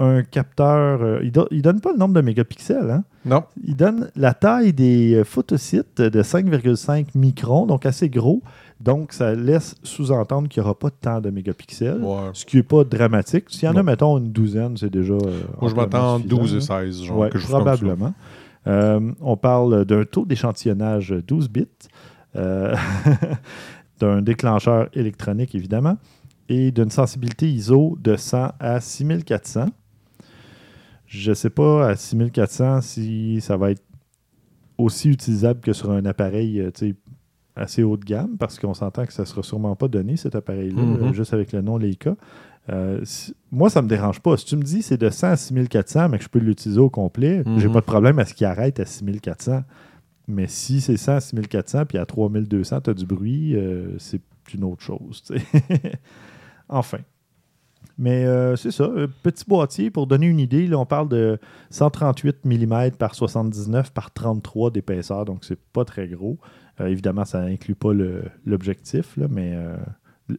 Un capteur, euh, il, do- il donne pas le nombre de mégapixels, hein? Non. il donne la taille des euh, photosites de 5,5 microns, donc assez gros. Donc, ça laisse sous-entendre qu'il n'y aura pas tant de mégapixels, Ouais. ce qui n'est pas dramatique. S'il y en a, mettons, une douzaine, c'est déjà. euh, Moi, je m'attends entre suffisant, 12 et là. 16, genre. Ouais, quelque chose comme ça. probablement. Euh, on parle d'un taux d'échantillonnage 12 bits, d'un déclencheur électronique, évidemment, et d'une sensibilité ISO de 100 à 6400. Je ne sais pas à 6400 si ça va être aussi utilisable que sur un appareil euh, assez haut de gamme, parce qu'on s'entend que ça ne sera sûrement pas donné, cet appareil-là, Mhm. euh, juste avec le nom Leica. Euh, si- moi, ça me dérange pas. Si tu me dis c'est de 100 à 6400, mais que je peux l'utiliser au complet, Mhm. j'ai pas de problème à ce qu'il arrête à 6400. Mais si c'est 100 à 6400 puis à 3200, tu as du bruit, euh, c'est une autre chose. enfin. Mais euh, c'est ça, un petit boîtier, pour donner une idée, là, on parle de 138 mm par 79 par 33 d'épaisseur, donc c'est pas très gros. Euh, évidemment, ça n'inclut pas l'objectif, mais euh,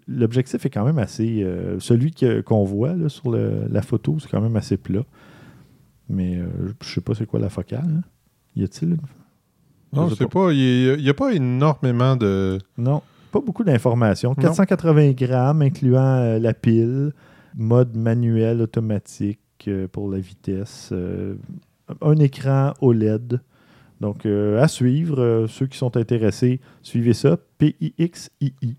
l'objectif est quand même assez. euh, celui qu'on voit là, sur le- la photo, c'est quand même assez plat. Mais euh, je sais pas c'est quoi la focale. hein. Y a-t-il une. Non, Je sais pas. Il n'y a, pas énormément de. Non, pas beaucoup d'informations. Non. 480 grammes, incluant euh, la pile, mode manuel automatique euh, pour la vitesse, euh, un écran OLED. Donc, euh, à suivre, ceux qui sont intéressés, suivez ça, PIXII.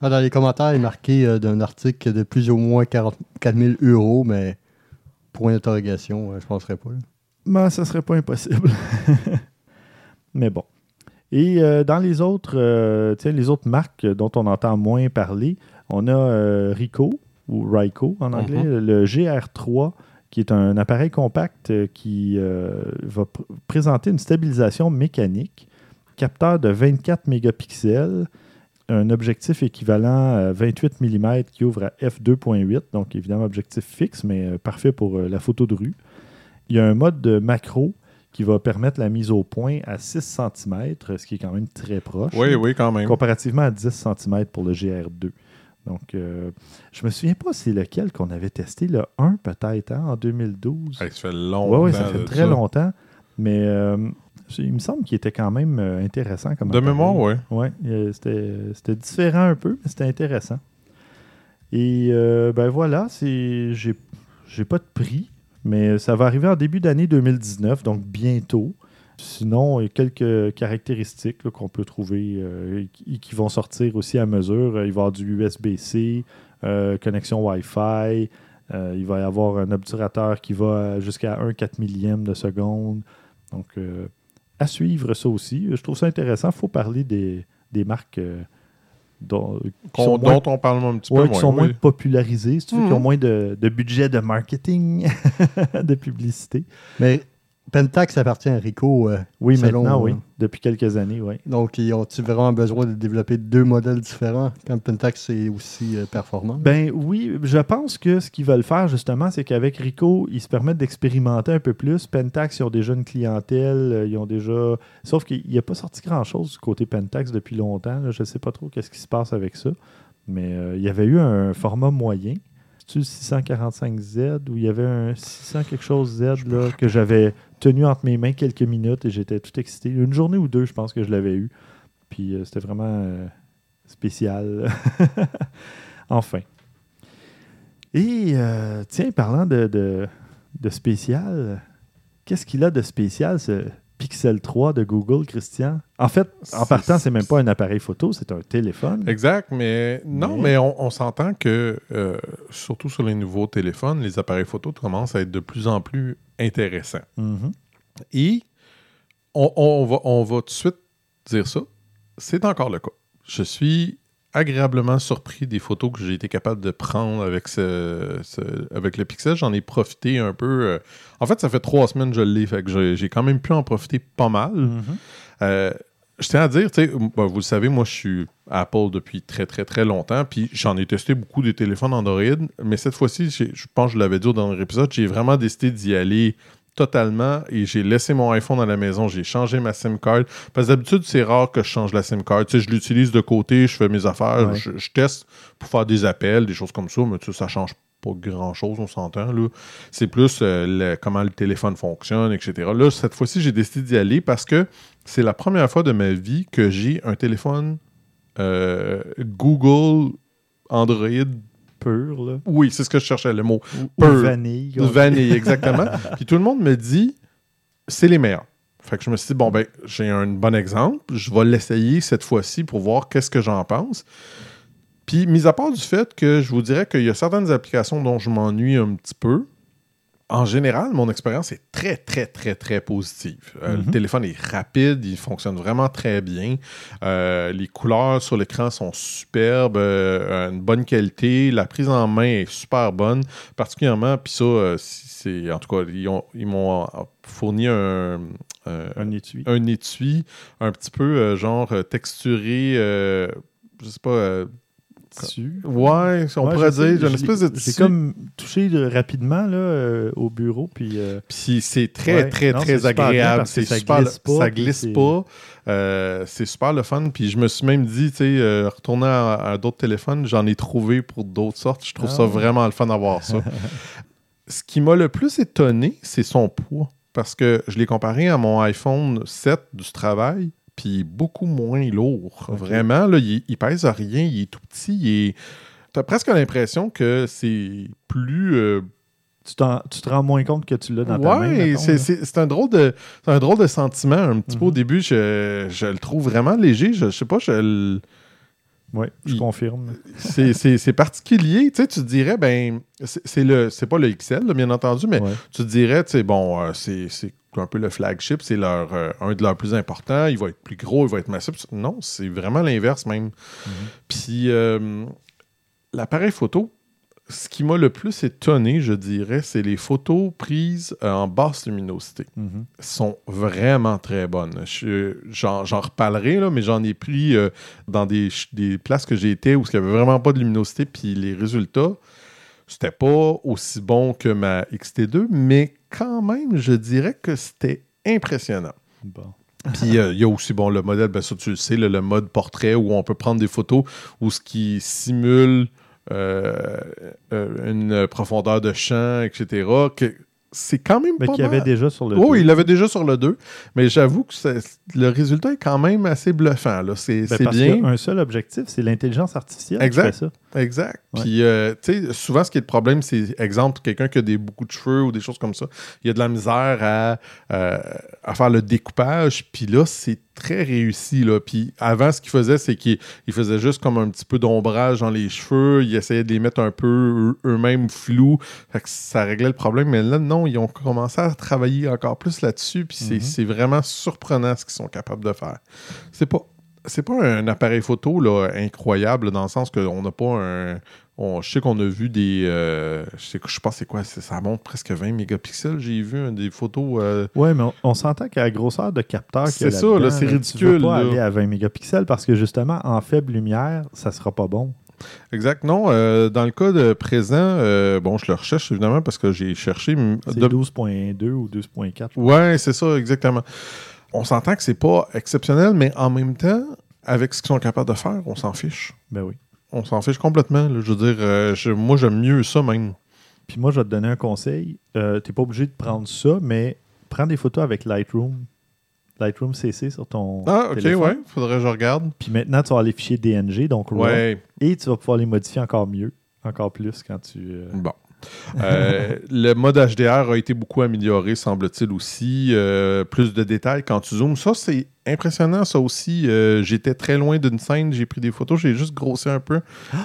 Ah, dans les commentaires, il est marqué euh, d'un article de plus ou moins 44 000 euros, mais point d'interrogation, euh, je ne penserais pas. là. Mais ça serait pas impossible. Mais bon. Et euh, dans les autres, les autres marques dont on entend moins parler, on a Ricoh ou Ryco en anglais, le GR3, qui est un appareil compact euh, qui euh, va pr- présenter une stabilisation mécanique, capteur de 24 mégapixels, un objectif équivalent à 28 mm qui ouvre à f2.8, donc évidemment objectif fixe, mais euh, parfait pour la photo de rue. Il y a un mode de macro qui va permettre la mise au point à 6 cm, ce qui est quand même très proche. Oui, oui, quand même. Comparativement à 10 cm pour le GR2. Donc, euh, je me souviens pas c'est lequel qu'on avait testé, le 1 peut-être, hein, en 2012. Hey, ça fait Oui, longtemps. ouais, ça fait très longtemps. Mais euh, il me semble qu'il était quand même euh, intéressant. Comme de mémoire, oui. Oui, c'était différent un peu, mais c'était intéressant. Et euh, ben voilà, j'ai pas de prix, mais ça va arriver en début d'année 2019, donc bientôt. Sinon, il y a quelques caractéristiques qu'on peut trouver euh, qui vont sortir aussi à mesure. Il va y avoir du USB-C, connexion Wi-Fi. il va y avoir un obturateur qui va jusqu'à 1 4 millième de seconde. Donc, à suivre ça aussi. Je trouve ça intéressant. Il faut parler des, marques euh, dont, dont on parle un petit peu moins. Qui sont moins popularisées, qui ont mhm. moins de, de, budget de marketing, de publicité. Mais Pentax appartient à Rico. Euh, oui, maintenant, oui. Depuis quelques années, oui. Donc, ils ont-ils vraiment besoin de développer deux modèles différents quand Pentax est aussi euh, performant? Ben oui, je pense que ce qu'ils veulent faire, justement, c'est qu'avec Rico, ils se permettent d'expérimenter un peu plus. Pentax, ils ont déjà une clientèle, euh, ils ont déjà... Sauf qu'il n'y a pas sorti grand-chose du côté Pentax depuis longtemps. Je ne sais pas trop qu'est-ce qui se passe avec ça. Mais il y avait eu un format moyen le 645Z où il y avait un 600 quelque chose Z là, que j'avais tenu entre mes mains quelques minutes et j'étais tout excité. Une journée ou deux, je pense que je l'avais eu. Puis euh, c'était vraiment euh, spécial. enfin. Et euh, tiens, parlant de, de spécial, qu'est-ce qu'il a de spécial, ce, Pixel 3 de Google, Christian? En fait, en partant, c'est même pas un appareil photo, c'est un téléphone. Exact, mais non, mais, on, s'entend que, euh, surtout sur les nouveaux téléphones, les appareils photo commencent à être de plus en plus intéressants. Mm-hmm. Et on, va, on va tout de suite dire ça. C'est encore le cas. Je suis agréablement surpris des photos que j'ai été capable de prendre avec, ce, avec le Pixel. J'en ai profité un peu. Euh, en fait, ça fait trois semaines que je l'ai, fait que j'ai quand même pu en profiter pas mal. Mm-hmm. Euh, je tiens à dire, ben, vous le savez, moi, je suis Apple depuis très, très, très longtemps. Puis j'en ai testé beaucoup des téléphones Android. Mais cette fois-ci, je pense que je l'avais dit dans l'épisode, j'ai vraiment décidé d'y aller totalement et j'ai laissé mon iPhone à la maison, j'ai changé ma SIM card. Parce que d'habitude, c'est rare que je change la SIM card. Tu sais, je l'utilise de côté, je fais mes affaires, je, teste pour faire des appels, des choses comme ça, mais tu sais, ça change pas grand chose, on s'entend. C'est plus euh, comment le téléphone fonctionne, etc. Là, cette fois-ci, j'ai décidé d'y aller parce que c'est la première fois de ma vie que j'ai un téléphone euh, Google Android pur. Oui, c'est ce que je cherchais, le mot. pur. vanille. Vanille, exactement. Puis tout le monde me dit, c'est les meilleurs. Fait que je me suis dit, bon, ben, j'ai un bon exemple. Je vais l'essayer cette fois-ci pour voir qu'est-ce que j'en pense. Puis, mis à part du fait que je vous dirais qu'il y a certaines applications dont je m'ennuie un petit peu, en général, mon expérience est très, très, très, très positive. Euh, le mhm. téléphone est rapide, il fonctionne vraiment très bien. Euh, les couleurs sur l'écran sont superbes, euh, une bonne qualité. La prise en main est super bonne, particulièrement, puis ça, c'est en tout cas, ils, m'ont fourni un, un, étui. un étui un petit peu genre texturé, je sais pas Ouais, on pourrait dire. J'ai une espèce de J'ai comme touché rapidement là, euh, au bureau. Puis, euh, puis c'est très, très, très agréable. C'est super, glisse pas, ça glisse pas. Euh, c'est super le fun. Puis je me suis même dit, tu sais, retourner à, d'autres téléphones, j'en ai trouvé pour d'autres sortes. Je trouve ça ah vraiment le fun d'avoir ça. Ce qui m'a le plus étonné, c'est son poids. Parce que je l'ai comparé à mon iPhone 7 du travail puis beaucoup moins lourd. Vraiment, là, il, il, pèse à rien, il est tout petit. Tu as presque l'impression que c'est plus. Euh, tu, tu, te rends moins compte que tu l'as dans ta main. Oui, c'est un, drôle de, un drôle de sentiment. Un petit peu au mhm. début, je, je, le trouve vraiment léger. Je, je sais pas, je le. Oui, je confirme. C'est particulier. Tu sais, tu dirais, ben, c'est pas le XL, bien entendu, mais tu dirais, tu sais, bon, euh, c'est un peu le flagship, c'est leur euh, un de leurs plus importants, il va être plus gros, il va être massif. Non, c'est vraiment l'inverse même. Mhm. Puis euh, l'appareil photo, ce qui m'a le plus étonné, je dirais, c'est les photos prises euh, en basse luminosité. Mhm. sont vraiment très bonnes. J'en reparlerai, là, mais j'en ai pris dans des, des, places que j'ai été où il n'y avait vraiment pas de luminosité, puis les résultats, c'était pas aussi bon que ma XT2, mais quand même, je dirais que c'était impressionnant. Bon. Puis euh, il y a aussi bon le modèle, ben ça tu le sais, le, mode portrait où on peut prendre des photos où ce qui simule euh, euh, une profondeur de champ, etc. Que c'est quand même Mais pas qu'il y avait déjà sur le. Oh, deux. il l'avait déjà sur le 2, mais j'avoue que c'est- le résultat est quand même assez bluffant. là. C'est Ben, bien. qu'il y a un seul objectif, c'est l'intelligence artificielle Exact. qui fait ça. Exact. Ouais. Puis, euh, tu sais, souvent, ce qui est le problème, c'est, exemple, quelqu'un qui a des, beaucoup de cheveux ou des choses comme ça, il y a de la misère à, euh, à faire le découpage. Puis là, c'est très réussi. Là. Puis avant, ce qu'il faisait, c'est qu'il il faisait juste comme un petit peu d'ombrage dans les cheveux. Il essayait de les mettre un peu eux- eux-mêmes flous. Fait que ça réglait le problème. Mais là, non, ils ont commencé à travailler encore plus là-dessus. Puis c'est, Mhm. c'est vraiment surprenant ce qu'ils sont capables de faire. C'est pas c'est pas un appareil photo là, incroyable dans le sens qu'on n'a pas un. on- je sais qu'on a vu des. euh, je, sais, je sais pas c'est quoi, ça monte presque 20 mégapixels. J'ai vu hein, des photos. euh, Ouais, mais on, on s'entend qu'à la grosseur de capteur C'est ça, là, c'est Tu ridicule, vas pas là. aller à 20 mégapixels parce que justement, en faible lumière, ça sera pas bon. exact. Non, euh, dans le cas de présent, euh, bon, je le recherche évidemment parce que j'ai cherché. C'est de- 12.2 ou 2.4. Ouais, c'est ça, exactement. On s'entend que c'est pas exceptionnel, mais en même temps, avec ce qu'ils sont capables de faire, on s'en fiche. Ben oui. On s'en fiche complètement. là. Je veux dire, euh, je- moi, j'aime mieux ça même. Puis moi, je vais te donner un conseil. Euh, tu n'es pas obligé de prendre ça, mais prends des photos avec Lightroom. Lightroom CC sur ton Ah, ok, téléphone. ouais, faudrait que je regarde. Puis maintenant, tu vas les fichiers DNG, donc Ouais, et tu vas pouvoir les modifier encore mieux, encore plus quand tu... euh, bon. Euh, le mode HDR a été beaucoup amélioré, semble-t-il aussi. Euh, plus de détails quand tu zoomes. Ça, c'est impressionnant, ça aussi. Euh, J'étais très loin d'une scène, j'ai pris des photos, j'ai juste grossé un peu.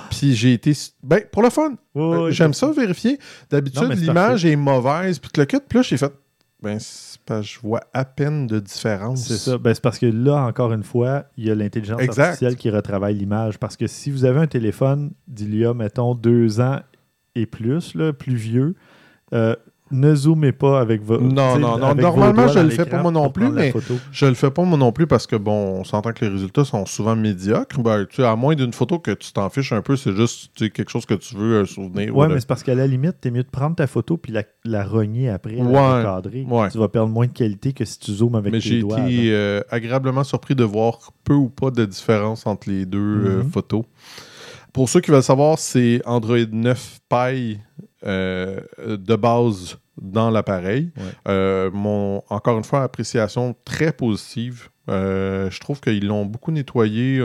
Puis j'ai été. Ben, pour le fun. J'aime ça vérifier. D'habitude, l'image est mauvaise, puis que le cut, puis là, j'ai fait. Ben, c'est parce que je vois à peine de différence. C'est ça. Ben, c'est parce que là, encore une fois, il y a l'intelligence artificielle qui retravaille l'image. Parce que si vous avez un téléphone d'il y a, mettons, deux ans et plus, là, plus vieux, euh, ne zoomez pas avec vos. Non, non, non. Normalement, je le fais pas moi non plus, mais-. Je le fais pas moi non plus parce que bon, on s'entend que les résultats sont souvent médiocres. Ben, tu à moins d'une photo que tu t'en fiches un peu, c'est juste tu sais, quelque chose que tu veux, un souvenir. Ouais, ou mais c'est parce qu'à la limite, t'es mieux de prendre ta photo puis la, la rogner après, la recadrer. ouais. Tu vas perdre moins de qualité que si tu zoomes avec Mais tes j'ai doigts. avant. été euh, agréablement surpris de voir peu ou pas de différence entre les deux euh, Mhm. photos. Pour ceux qui veulent savoir, c'est Android 9 Pie euh, de base dans l'appareil. Ouais. Euh, mon, encore une fois, appréciation très positive. Euh, je trouve qu'ils l'ont beaucoup nettoyé.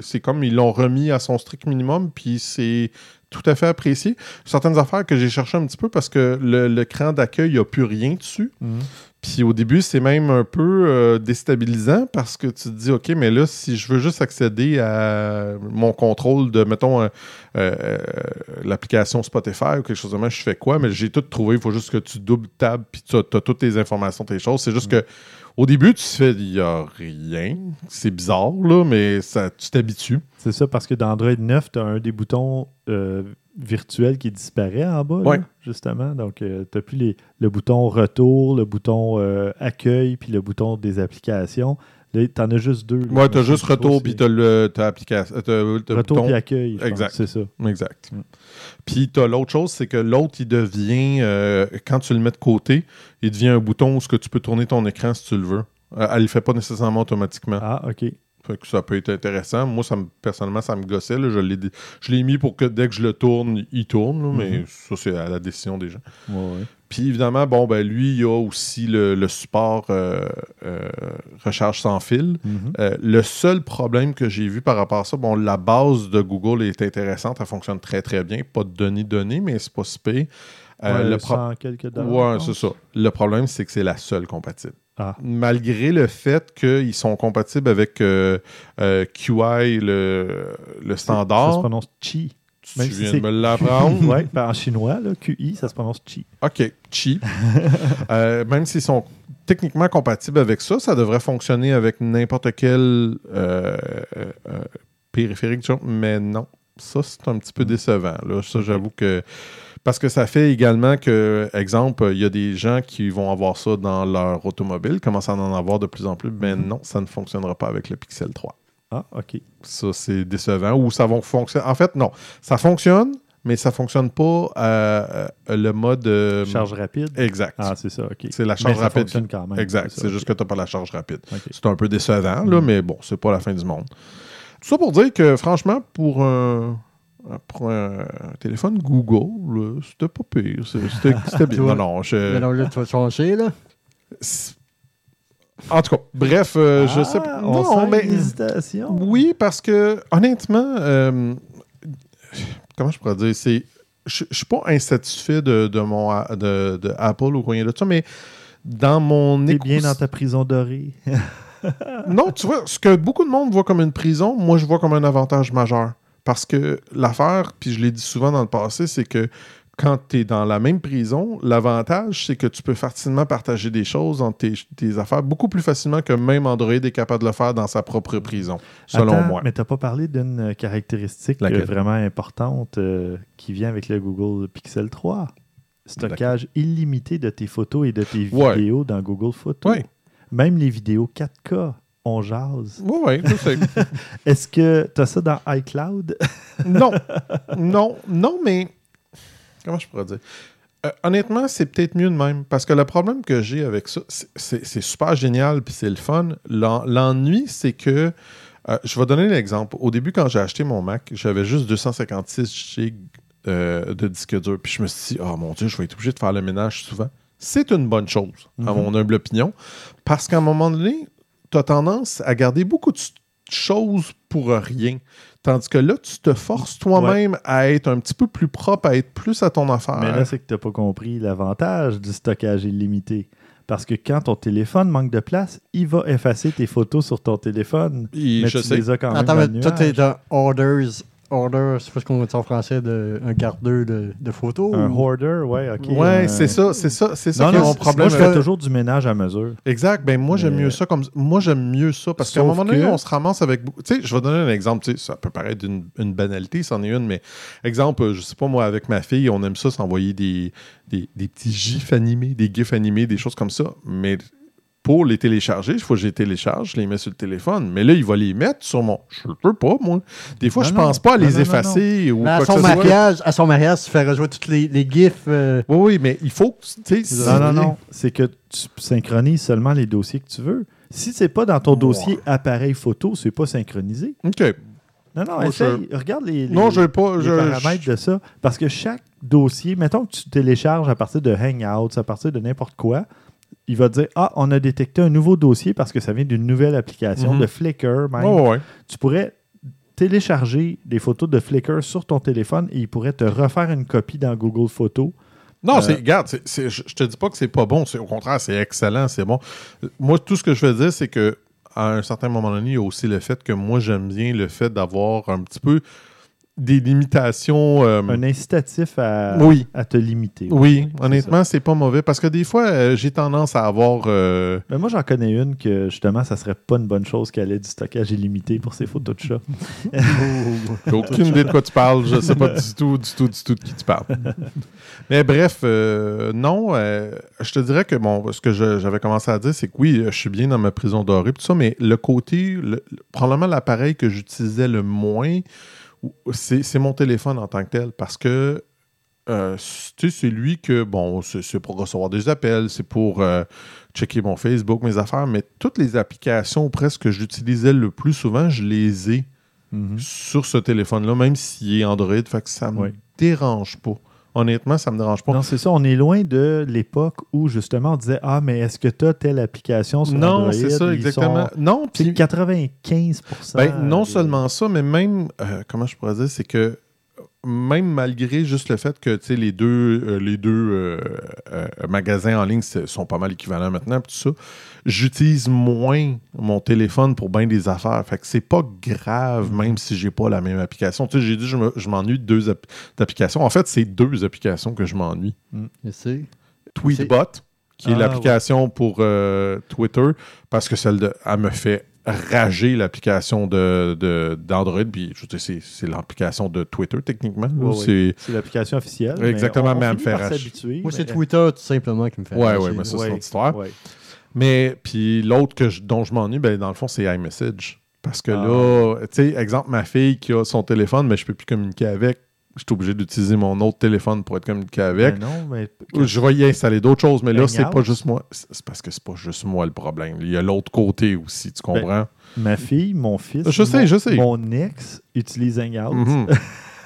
C'est comme ils l'ont remis à son strict minimum, puis c'est tout à fait apprécié. Certaines affaires que j'ai cherché un petit peu parce que le- l'écran d'accueil, il n'y a plus rien dessus. Mhm. Puis au début, c'est même un peu euh, déstabilisant parce que tu te dis, OK, mais là, si je veux juste accéder à mon contrôle de, mettons, euh, euh, l'application Spotify ou quelque chose de même, je fais quoi? Mais j'ai tout trouvé. Il faut juste que tu double tab puis tu as, toutes tes informations, tes choses. C'est juste que au début, tu te fais, il n'y a rien. C'est bizarre, là, mais ça, tu t'habitues. C'est ça, parce que dans Android 9, tu as un des boutons euh, virtuels qui disparaît en bas, là, justement. Donc, tu n'as plus les, le bouton retour, le bouton euh, accueil, puis le bouton des applications. Là, tu en as juste deux. Moi, tu as juste retour puis tu as le Retour bouton- puis accueil. Exact. C'est ça. Exact. Mm. Puis tu as l'autre chose, c'est que l'autre, il devient, euh, quand tu le mets de côté, il devient un bouton où ce que tu peux tourner ton écran si tu le veux. Euh, elle ne le fait pas nécessairement automatiquement. Ah, OK. Fait que ça peut être intéressant. Moi, ça me, personnellement, ça me gossait. là. Je l'ai dé- je l'ai mis pour que dès que je le tourne, il tourne. là, Mais Mhm. ça, c'est à la décision des gens. Ouais, ouais. Puis évidemment, bon, ben lui, il y a aussi le, le support euh, euh, recharge sans fil. Mhm. Euh, le seul problème que j'ai vu par rapport à ça, bon, la base de Google est intéressante, elle fonctionne très très bien. Pas de données données, mais c'est pas si pire. Euh, Ouais, le pro- 100 quelques dollars. Ouais, je c'est ça. Le problème, c'est que c'est la seule compatible. Ah. Malgré le fait qu'ils sont compatibles avec euh, euh, QI, le, le Ça se standard, prononce Chi. tu même si viens c'est- de me l'apprendre. ouais, ben, en chinois, là, QI, ça se prononce Chi. OK, cheap. Euh, même s'ils sont techniquement compatibles avec ça, ça devrait fonctionner avec n'importe quel périphérique, mais non. Ça, c'est un petit peu Mm. décevant. Là. Ça, j'avoue que. Parce que ça fait également que, exemple, il y a des gens qui vont avoir ça dans leur automobile, commencent à en avoir de plus en plus. Mais Mhm. non, ça ne fonctionnera pas avec le Pixel 3. Ah, OK. Ça, c'est décevant. Ou ça va fonctionner. En fait, non. Ça fonctionne, mais ça ne fonctionne pas à le mode. euh, Charge rapide? Exact. Ah, c'est ça, OK. C'est la charge Mais ça rapide. fonctionne quand même. Exact. C'est juste que tu n'as pas la charge rapide. C'est un peu décevant, là, Mm. mais bon, c'est pas la fin du monde. Tout ça pour dire que, franchement, pour un, pour un, téléphone Google, c'était pas pire. C'était bien. non, non, je... Mais non, là, tu vas changer, là? En tout cas, bref, euh, je sais pas. Non, mais. Hésitation. Oui, parce que, honnêtement, euh, comment je pourrais dire, c'est. Je ne suis pas insatisfait de, de mon de, de, Apple ou rien de ça, mais dans mon T'es bien dans ta prison dorée. non, tu vois, ce que beaucoup de monde voit comme une prison, moi je vois comme un avantage majeur. Parce que l'affaire, puis je l'ai dit souvent dans le passé, c'est que quand tu es dans la même prison, l'avantage, c'est que tu peux facilement partager des choses dans tes, affaires beaucoup plus facilement que même Android est capable de le faire dans sa propre prison, selon moi. Mais tu n'as pas parlé d'une caractéristique euh, vraiment importante euh, qui vient avec le Google Pixel 3. Stockage illimité de tes photos et de tes vidéos dans Google Photos. Même les vidéos 4K on jase? Oui, oui, je sais. Est-ce que tu as ça dans iCloud? non. Non, non, mais comment je pourrais dire? Euh, honnêtement, c'est peut-être mieux de même. Parce que le problème que j'ai avec ça, c'est super génial puis c'est le fun. L'ennui, c'est que. Euh, je vais donner l'exemple. Au début, quand j'ai acheté mon Mac, j'avais juste 256 GB euh, de disque dur. Puis je me suis dit, oh mon Dieu, je vais être obligé de faire le ménage souvent. C'est une bonne chose, à mhm. mon humble opinion. Parce qu'à un moment donné, tu as tendance à garder beaucoup de choses pour rien. Tandis que là, tu te forces toi-même à être un petit peu plus propre, à être plus à ton affaire. Mais là, c'est que tu n'as pas compris l'avantage du stockage illimité. Parce que quand ton téléphone manque de place, il va effacer tes photos sur ton téléphone. mais je tu sais. les as quand même Attends, mais toi, es dans Orders Order, c'est pas ce qu'on dit en français, de, un gardeur de, de photos. Un hoarder, ouais, ok. Ouais, c'est ça, c'est ça, c'est ça qui est mon problème. Moi, je fais toujours du ménage à mesure. Exact. Ben moi, j'aime mieux ça comme moi, j'aime mieux ça parce qu'à un moment donné, on se ramasse avec. Tu sais, je vais donner un exemple. Tu sais, ça peut paraître une, une banalité, c'en est une, mais exemple, je sais pas moi, avec ma fille, on aime ça s'envoyer des, des, des petits gifs animés, des gifs animés, des choses comme ça. Mais pour les télécharger, il faut que je les télécharge, je les mets sur le téléphone. Mais là, il va les mettre sur mon. Je peux pas, moi. Des fois, je pense pas à les effacer ou à son mariage, À son mariage, tu fais rejouer toutes les, les GIFs. Euh. Oui, oui, mais il faut. Non, non, non. C'est que tu synchronises seulement les dossiers que tu veux. Si c'est pas dans ton dossier appareil photo, c'est pas synchronisé. OK. Non, non, essaye, regarde les, non, pas, les paramètres de ça. Parce que chaque dossier, mettons que tu télécharges à partir de Hangouts, à partir de n'importe quoi, il va dire Ah, on a détecté un nouveau dossier parce que ça vient d'une nouvelle application mhm. de Flickr. Même. Tu pourrais télécharger des photos de Flickr sur ton téléphone et il pourrait te refaire une copie dans Google Photos. Non, euh, c'est, regarde, je, te dis pas que c'est pas bon, au contraire, c'est excellent, c'est bon. Moi, tout ce que je veux dire, c'est que à un certain moment donné, il y a aussi le fait que moi, j'aime bien le fait d'avoir un petit peu des limitations. Euh, un incitatif à, à te limiter. Oui, honnêtement, c'est pas mauvais parce que des fois, euh, j'ai tendance à avoir. Euh, Mais moi, j'en connais une que justement, ça serait pas une bonne chose qu'elle ait du stockage illimité pour ses photos de chat. j'ai aucune idée de quoi tu parles. Je sais pas du tout, du tout, du tout de qui tu parles. Mais bref, non, je te dirais que bon, ce que j'avais commencé à dire, c'est que oui, je suis bien dans ma prison dorée, tout ça, mais le côté, probablement l'appareil que j'utilisais le moins, c'est mon téléphone en tant que tel parce que euh, c'est lui que, bon, c'est pour recevoir des appels, c'est pour euh, checker mon Facebook, mes affaires, mais toutes les applications presque que j'utilisais le plus souvent, je les ai mm-hmm. sur ce téléphone-là, même s'il est Android, fait que ça me dérange pas. Honnêtement, ça ne me dérange pas. Non, c'est ça. On est loin de l'époque où justement on disait Ah, mais est-ce que tu as telle application sur non, Android? c'est ça, exactement. Non, puis 95% ben, Non seulement ça, mais même, euh, comment je pourrais dire, c'est que même malgré juste le fait que les deux, euh, les deux euh, euh, magasins en ligne sont pas mal équivalents maintenant, tout ça, j'utilise moins mon téléphone pour bien des affaires. Fait que c'est pas grave, même si j'ai pas la même application. Tu sais, j'ai dit je m'ennuie de deux applications. En fait, c'est deux applications que je m'ennuie. Mm. Tweetbot, qui est ah, l'application pour Twitter, parce que celle de, elle me fait rager l'application d'Android. De, puis, c'est l'application de Twitter, techniquement. c'est l'application officielle. Exactement, mais, elle me fait rager. Moi, c'est Twitter, tout simplement, qui me fait ouais, rager. Oui, mais ça, c'est notre histoire. Mais, puis l'autre dont je m'ennuie, ben, dans le fond, c'est iMessage. Parce que ah. là, tu sais, exemple, ma fille qui a son téléphone, mais je peux plus communiquer avec je suis obligé d'utiliser mon autre téléphone pour être communiqué avec. Ben non, mais... Je vais y installer d'autres choses, mais là, c'est pas juste moi. C'est parce que c'est pas juste moi le problème. Il y a l'autre côté aussi, tu ben, comprends? ma fille, mon fils, je sais, mon, je sais. mon ex utilise Hangout. Mhm.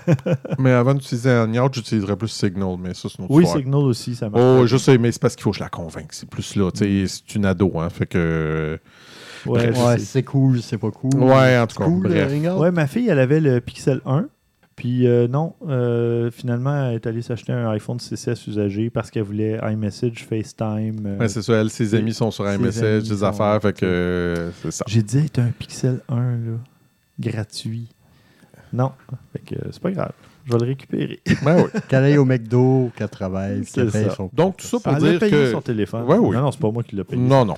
mais avant d'utiliser Hangout, j'utiliserais plus Signal, mais ça, c'est une autre Oui. Signal aussi, ça marche. Oh, je sais, mais c'est parce qu'il faut que je la convainque. C'est plus là, tu sais, c'est une ado, hein, fait que... Ouais, Ouais, c'est cool, c'est pas cool. Ouais, en tout C'est cas, cool, bref. Hangout? Ouais, ma fille, elle avait le Pixel 1. Puis euh, non, euh, finalement, elle est allée s'acheter un iPhone 6S usagé parce qu'elle voulait iMessage, FaceTime. euh, Ouais, c'est ça, elle, ses amis sont sur iMessage, des sont- affaires, fait que euh, c'est ça. J'ai dit, t'as un Pixel 1, là, gratuit. Non, fait que euh, c'est pas grave. Je vais le récupérer. Ben oui. Qu'elle aille au McDo, qu'elle travaille, C'est qu'elle paye ça. son... Donc, tout ça pour elle a dire payé que... son téléphone. Ouais, oui. Non, non, c'est pas moi qui l'ai payé. Non, non.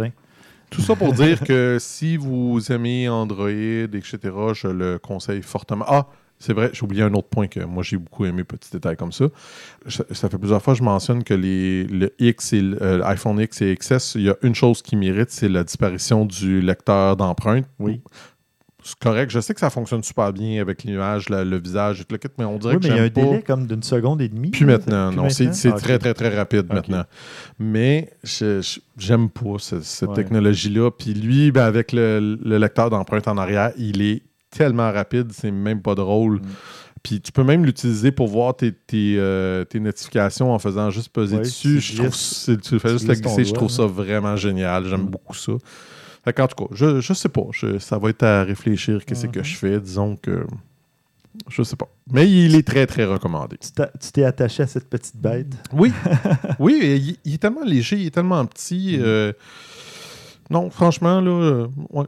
Tout ça pour dire que si vous aimez Android, etc., je le conseille fortement. Ah, c'est vrai, j'ai oublié un autre point que moi j'ai beaucoup aimé, petit détail comme ça. Ça fait plusieurs fois que je mentionne que les, le X et le- euh, l'iPhone X et XS, il y a une chose qui mérite, c'est la disparition du lecteur d'empreintes. Oui. C'est correct, je sais que ça fonctionne super bien avec l'image, la- le visage et tout le kit, mais on dirait Oui, que mais il y a un pas. délai comme d'une seconde et demie. Plus là, maintenant, plus non. C'est Ah, très, très, très rapide maintenant. Mais j'aime pas ce- cette Ouais. technologie-là. Puis lui, ben, avec le, le lecteur d'empreinte en arrière, il est tellement rapide, c'est même pas drôle. Mm. Puis tu peux même l'utiliser pour voir tes, tes, euh, tes notifications en faisant juste peser Ouais, dessus. Je trouve, tu fais juste le glisser, je doigt, trouve ça vraiment génial. J'aime Mm. beaucoup ça. Fait en tout cas, je, je sais pas. Je- ça va être à réfléchir qu'est-ce que Mhm. je fais. Disons que. Je sais pas. Mais il est très, très recommandé. Tu t'es attaché à cette petite bête? Oui, oui, il est tellement léger, il est tellement petit. Mm. euh, non, franchement, là, euh, ouais,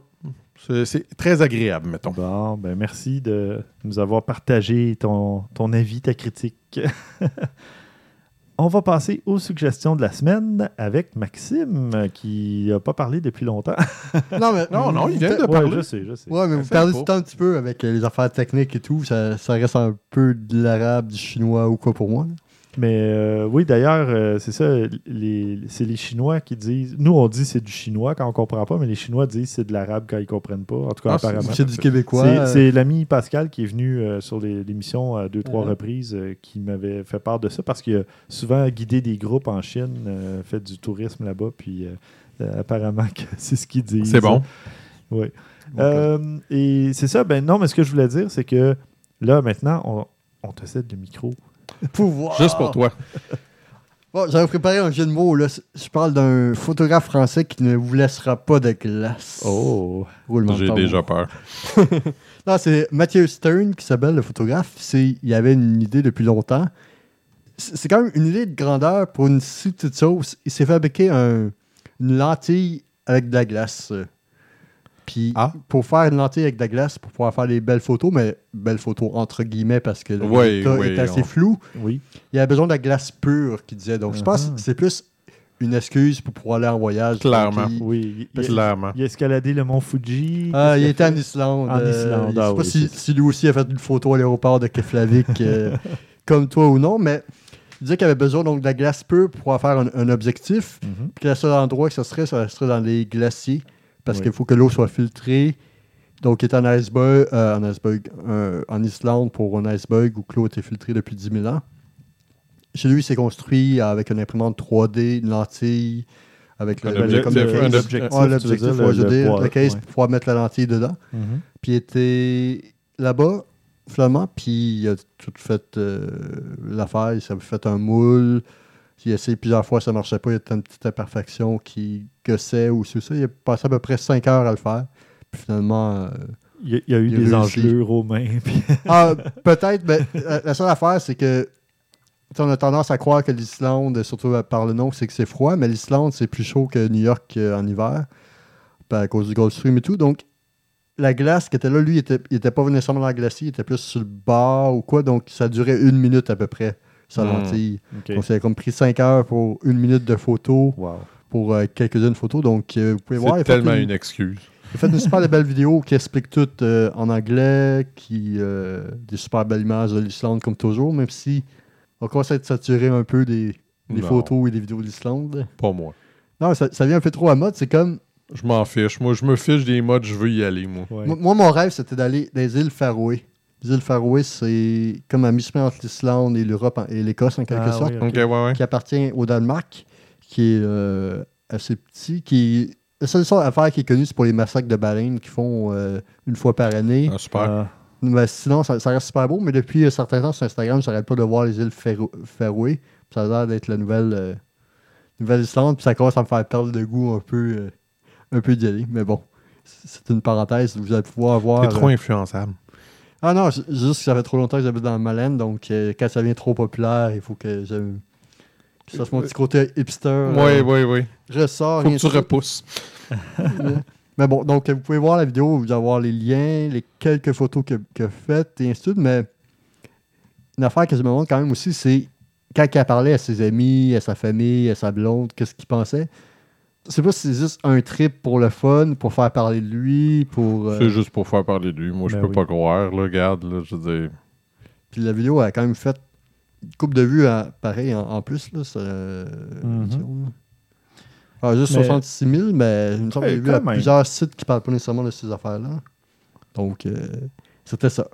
c'est- c'est très agréable, mettons. Bon, ben merci de nous avoir partagé ton, ton avis, ta critique. On va passer aux suggestions de la semaine avec Maxime, qui n'a pas parlé depuis longtemps. Non, mais, Non, non, il vient de Ouais, parler. je sais, je sais. Ouais, mais vous perdez du temps un petit peu avec euh, les affaires techniques et tout. Ça, ça reste un peu de l'arabe, du chinois ou quoi pour moi. là. Mais euh, oui, d'ailleurs, euh, c'est ça, les, c'est les Chinois qui disent. Nous, on dit c'est du chinois quand on comprend pas, mais les Chinois disent c'est de l'arabe quand ils comprennent pas. En tout cas, Ah, c'est- apparemment. C'est du québécois. C'est- euh, C'est l'ami Pascal qui est venu euh, sur les- l'émission à deux, trois Ouais. reprises euh, qui m'avait fait part de ça parce qu'il a souvent guidé des groupes en Chine, euh, fait du tourisme là-bas, puis euh, euh, apparemment que c'est ce qu'il dit. C'est bon. Oui. Euh, et c'est ça, ben non, mais ce que je voulais dire, c'est que là, maintenant, on, on te cède le micro. Pouvoir. Juste pour toi. Bon, j'avais préparé un jeu de mots. Là. Je parle d'un photographe français qui ne vous laissera pas de glace. Oh! J'ai déjà peur. Non, c'est Mathieu Stern qui s'appelle le photographe. Il avait une idée depuis longtemps. C'est quand même une idée de grandeur pour une si petite chose. Il s'est fabriqué un- une lentille avec de la glace. Puis Ah. pour faire une lentille avec de la glace, pour pouvoir faire des belles photos, mais belles photos entre guillemets parce que le Oui, résultat oui, est assez on- flou, Oui. il avait besoin de la glace pure, qu'il disait. Donc je pense que c'est plus une excuse pour pouvoir aller en voyage. Clairement. tranquille. Oui. Il, il- Clairement. il a escaladé le mont Fuji. Ah, il a était en? Islande. En euh, Islande, je ah sais pas oui, si, lui aussi a fait une photo à l'aéroport de Keflavik euh, comme toi ou non, mais il disait qu'il avait besoin donc, de la glace pure pour pouvoir faire un, un objectif. Mhm. Puis le seul endroit que ce serait, ça serait dans les glaciers parce Oui. qu'il faut que l'eau soit filtrée. Donc, il est en iceberg, euh, en, iceberg euh, en Islande pour un iceberg où l'eau était filtrée depuis 10 000 ans. Chez lui, il s'est construit avec une imprimante 3D, une lentille, avec Un le, tu veux l'objectif, case ouais. pour pouvoir mettre la lentille dedans. Mhm. Puis il était là-bas, finalement, puis il a tout fait euh, l'affaire. Il s'est fait un moule. A essayé plusieurs fois, ça ne marchait pas. Il y a une petite imperfection qui gossait ou tout ça. Il a passé à peu près 5 heures à le faire. Puis finalement, euh, Il y a, il y a eu des réussi. engelures aux mains. puis- ah, peut-être, mais la, la seule affaire, c'est que on a tendance à croire que l'Islande, surtout par le nom, c'est que c'est froid, mais l'Islande, c'est plus chaud que New York euh, en hiver, ben, à cause du Gulf Stream et tout. Donc, la glace qui était là, lui, il était, il était pas nécessairement dans la glacier, il était plus sur le bord ou quoi, donc ça durait une minute à peu près, sa Hmm. lentille. Donc, ça a comme pris 5 heures pour une minute de photo, Wow. pour euh, quelques-unes photos. Donc, euh, vous pouvez voir, C'est tellement une- une excuse. il fait une super belle vidéo qui explique tout euh, en anglais, qui euh, des super belles images de l'Islande comme toujours, même si on commence à être saturé un peu des, des photos et des vidéos de l'Islande. Pas moi. Non, ça, ça vient un peu trop à mode. C'est comme. Je m'en fiche. Moi, je me fiche des modes, je veux y aller, moi. Ouais. Moi, moi, mon rêve, c'était d'aller dans les îles Faroé. Les îles Faroé, c'est comme à mi-chemin entre l'Islande et l'Europe et l'Écosse en quelque Ah sorte, oui, ouais, ouais. qui appartient au Danemark, qui est euh, assez petit, qui la seule sorte affaire qui est connue, c'est pour les massacres de baleines qu'ils font euh, une fois par année. Ah, super. Ah, Mais sinon, ça, ça reste super beau. Mais depuis un certain temps sur Instagram, je n'arrête pas de voir les îles. Puis Ça a l'air d'être la nouvelle, euh, nouvelle Islande. Puis ça commence à me faire perdre de goût un peu, euh, un peu d'y aller. Mais bon, c'est une parenthèse. Vous allez pouvoir voir. T'es trop euh, influençable. Ah non, juste que ça fait trop longtemps que j'habite dans le Malène. Donc euh, quand ça devient trop populaire, il faut que je. que Ça, c'est mon petit côté hipster. Oui, euh, oui, oui. Je sors. Faut que tu repousses. Mais bon, donc vous pouvez voir la vidéo, vous allez voir les liens, les quelques photos que que faites et ainsi de suite. Mais une affaire que je me demande quand même aussi, c'est quand il a parlé à ses amis, à sa famille, à sa blonde, qu'est-ce qu'il pensait. Je sais pas si c'est juste un trip pour le fun, pour faire parler de lui, pour. euh, C'est juste pour faire parler de lui. Moi, je Ben peux oui. pas croire. Là, regarde, là, je veux dire. Puis la vidéo a quand même fait une coupe de vues à- pareil en, en plus. Là, ça, euh, Mhm. Ah, juste Mais- 66 000, mais il me semble que Ouais, j'ai vu à plusieurs sites qui parlent pas nécessairement de ces affaires-là. Donc, euh, c'était ça.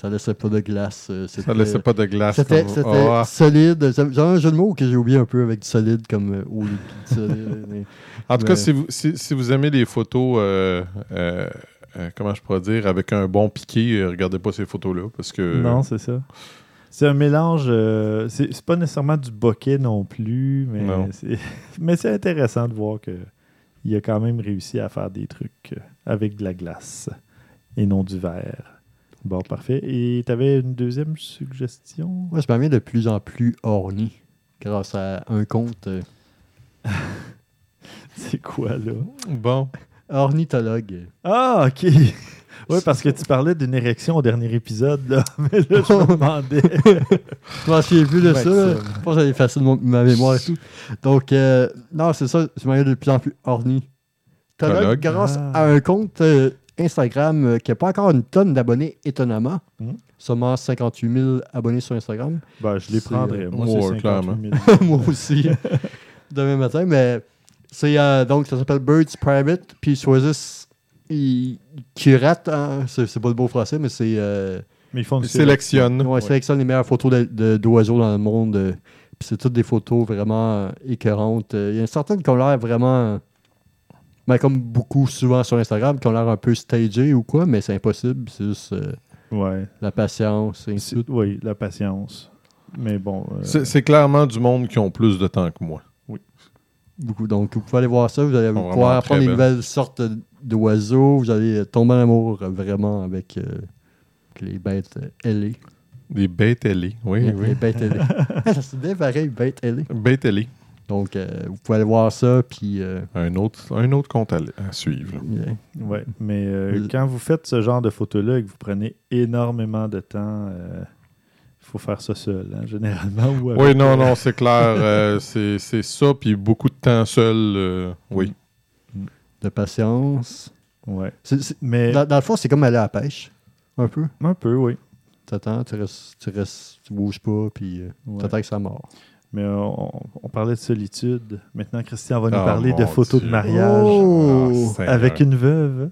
Ça laissait pas de glace. euh, Ça laissait pas de glace. C'était comme- Ah. solide. J'avais j'avais un jeu de mots que j'ai oublié un peu avec du solide comme euh, au lieu de solide. mais- En tout Mais- cas, si vous, si, si vous aimez les photos, euh, euh, euh, comment je pourrais dire, avec un bon piqué, regardez pas ces photos-là. Parce que. Non, c'est ça. C'est un mélange. euh, c'est pas nécessairement du bokeh non plus, mais c'est mais c'est intéressant de voir que il a quand même réussi à faire des trucs avec de la glace et non du verre. Bon, parfait. Et tu avais une deuxième suggestion? Moi, je m'amène de plus en plus orni grâce à un compte euh, C'est quoi, là? Bon. ornithologue. Ah, ok. Oui, parce que tu parlais d'une érection au dernier épisode, là. Mais là, je me demandais. Je m'en souviens plus de ça. là. Je pense que j'avais effacé de mon- ma mémoire et tout. Donc, euh, non, c'est ça. Je m'amène de plus en plus ornithologue Tologue. grâce Ah. à un compte euh, Instagram euh, qui n'a pas encore une tonne d'abonnés, étonnamment. Hmm. Seulement 58 000 abonnés sur Instagram. Ben, je les C'est, prendrais. euh, Moi, ouais, c'est 58 clairement. 000. Moi aussi. Demain matin, mais c'est euh, donc ça s'appelle Birds Private, puis ils choisissent, ils curatent, hein, c'est c'est pas le beau français, mais c'est euh, Mais ils font ouais, ils sélectionnent les meilleures photos de- de- d'oiseaux dans le monde, euh, puis c'est toutes des photos vraiment écœurantes. Euh, Il y a certaines qui ont l'air vraiment, ben, comme beaucoup souvent sur Instagram, qui ont l'air un peu stagées ou quoi, mais c'est impossible, c'est juste euh, Ouais. la patience et ainsi de Oui, la patience. Mais bon. euh, C'est clairement du monde qui ont plus de temps que moi. beaucoup. Donc, vous pouvez aller voir ça. Vous allez pouvoir apprendre des nouvelles sortes d'oiseaux. Vous allez tomber en amour vraiment avec euh, les bêtes ailées. Des bêtes ailées. Oui, Les oui. bêtes ailées. ça se dit pareil, bêtes ailées. Bêtes ailées. Donc, euh, vous pouvez aller voir ça. Puis, euh, Un autre, un autre compte à, à suivre. Ouais, mais euh, Le- quand vous faites ce genre de photos-là et que vous prenez énormément de temps, il faut faire ça seul, hein, généralement. Ou Oui, non, euh, non, c'est clair. euh, c'est c'est ça, puis beaucoup de temps seul. euh, oui. de patience. Ouais. C'est- c'est- Mais dans, dans le fond, c'est comme aller à la pêche. Un peu. un peu, oui. Tu attends, tu restes, tu restes, tu bouges pas, puis euh, Ouais. tu attends que ça mord. Mais on, on parlait de solitude. Maintenant, Christian va nous Ah, parler de photos Dieu. de mariage Oh! Avec une veuve.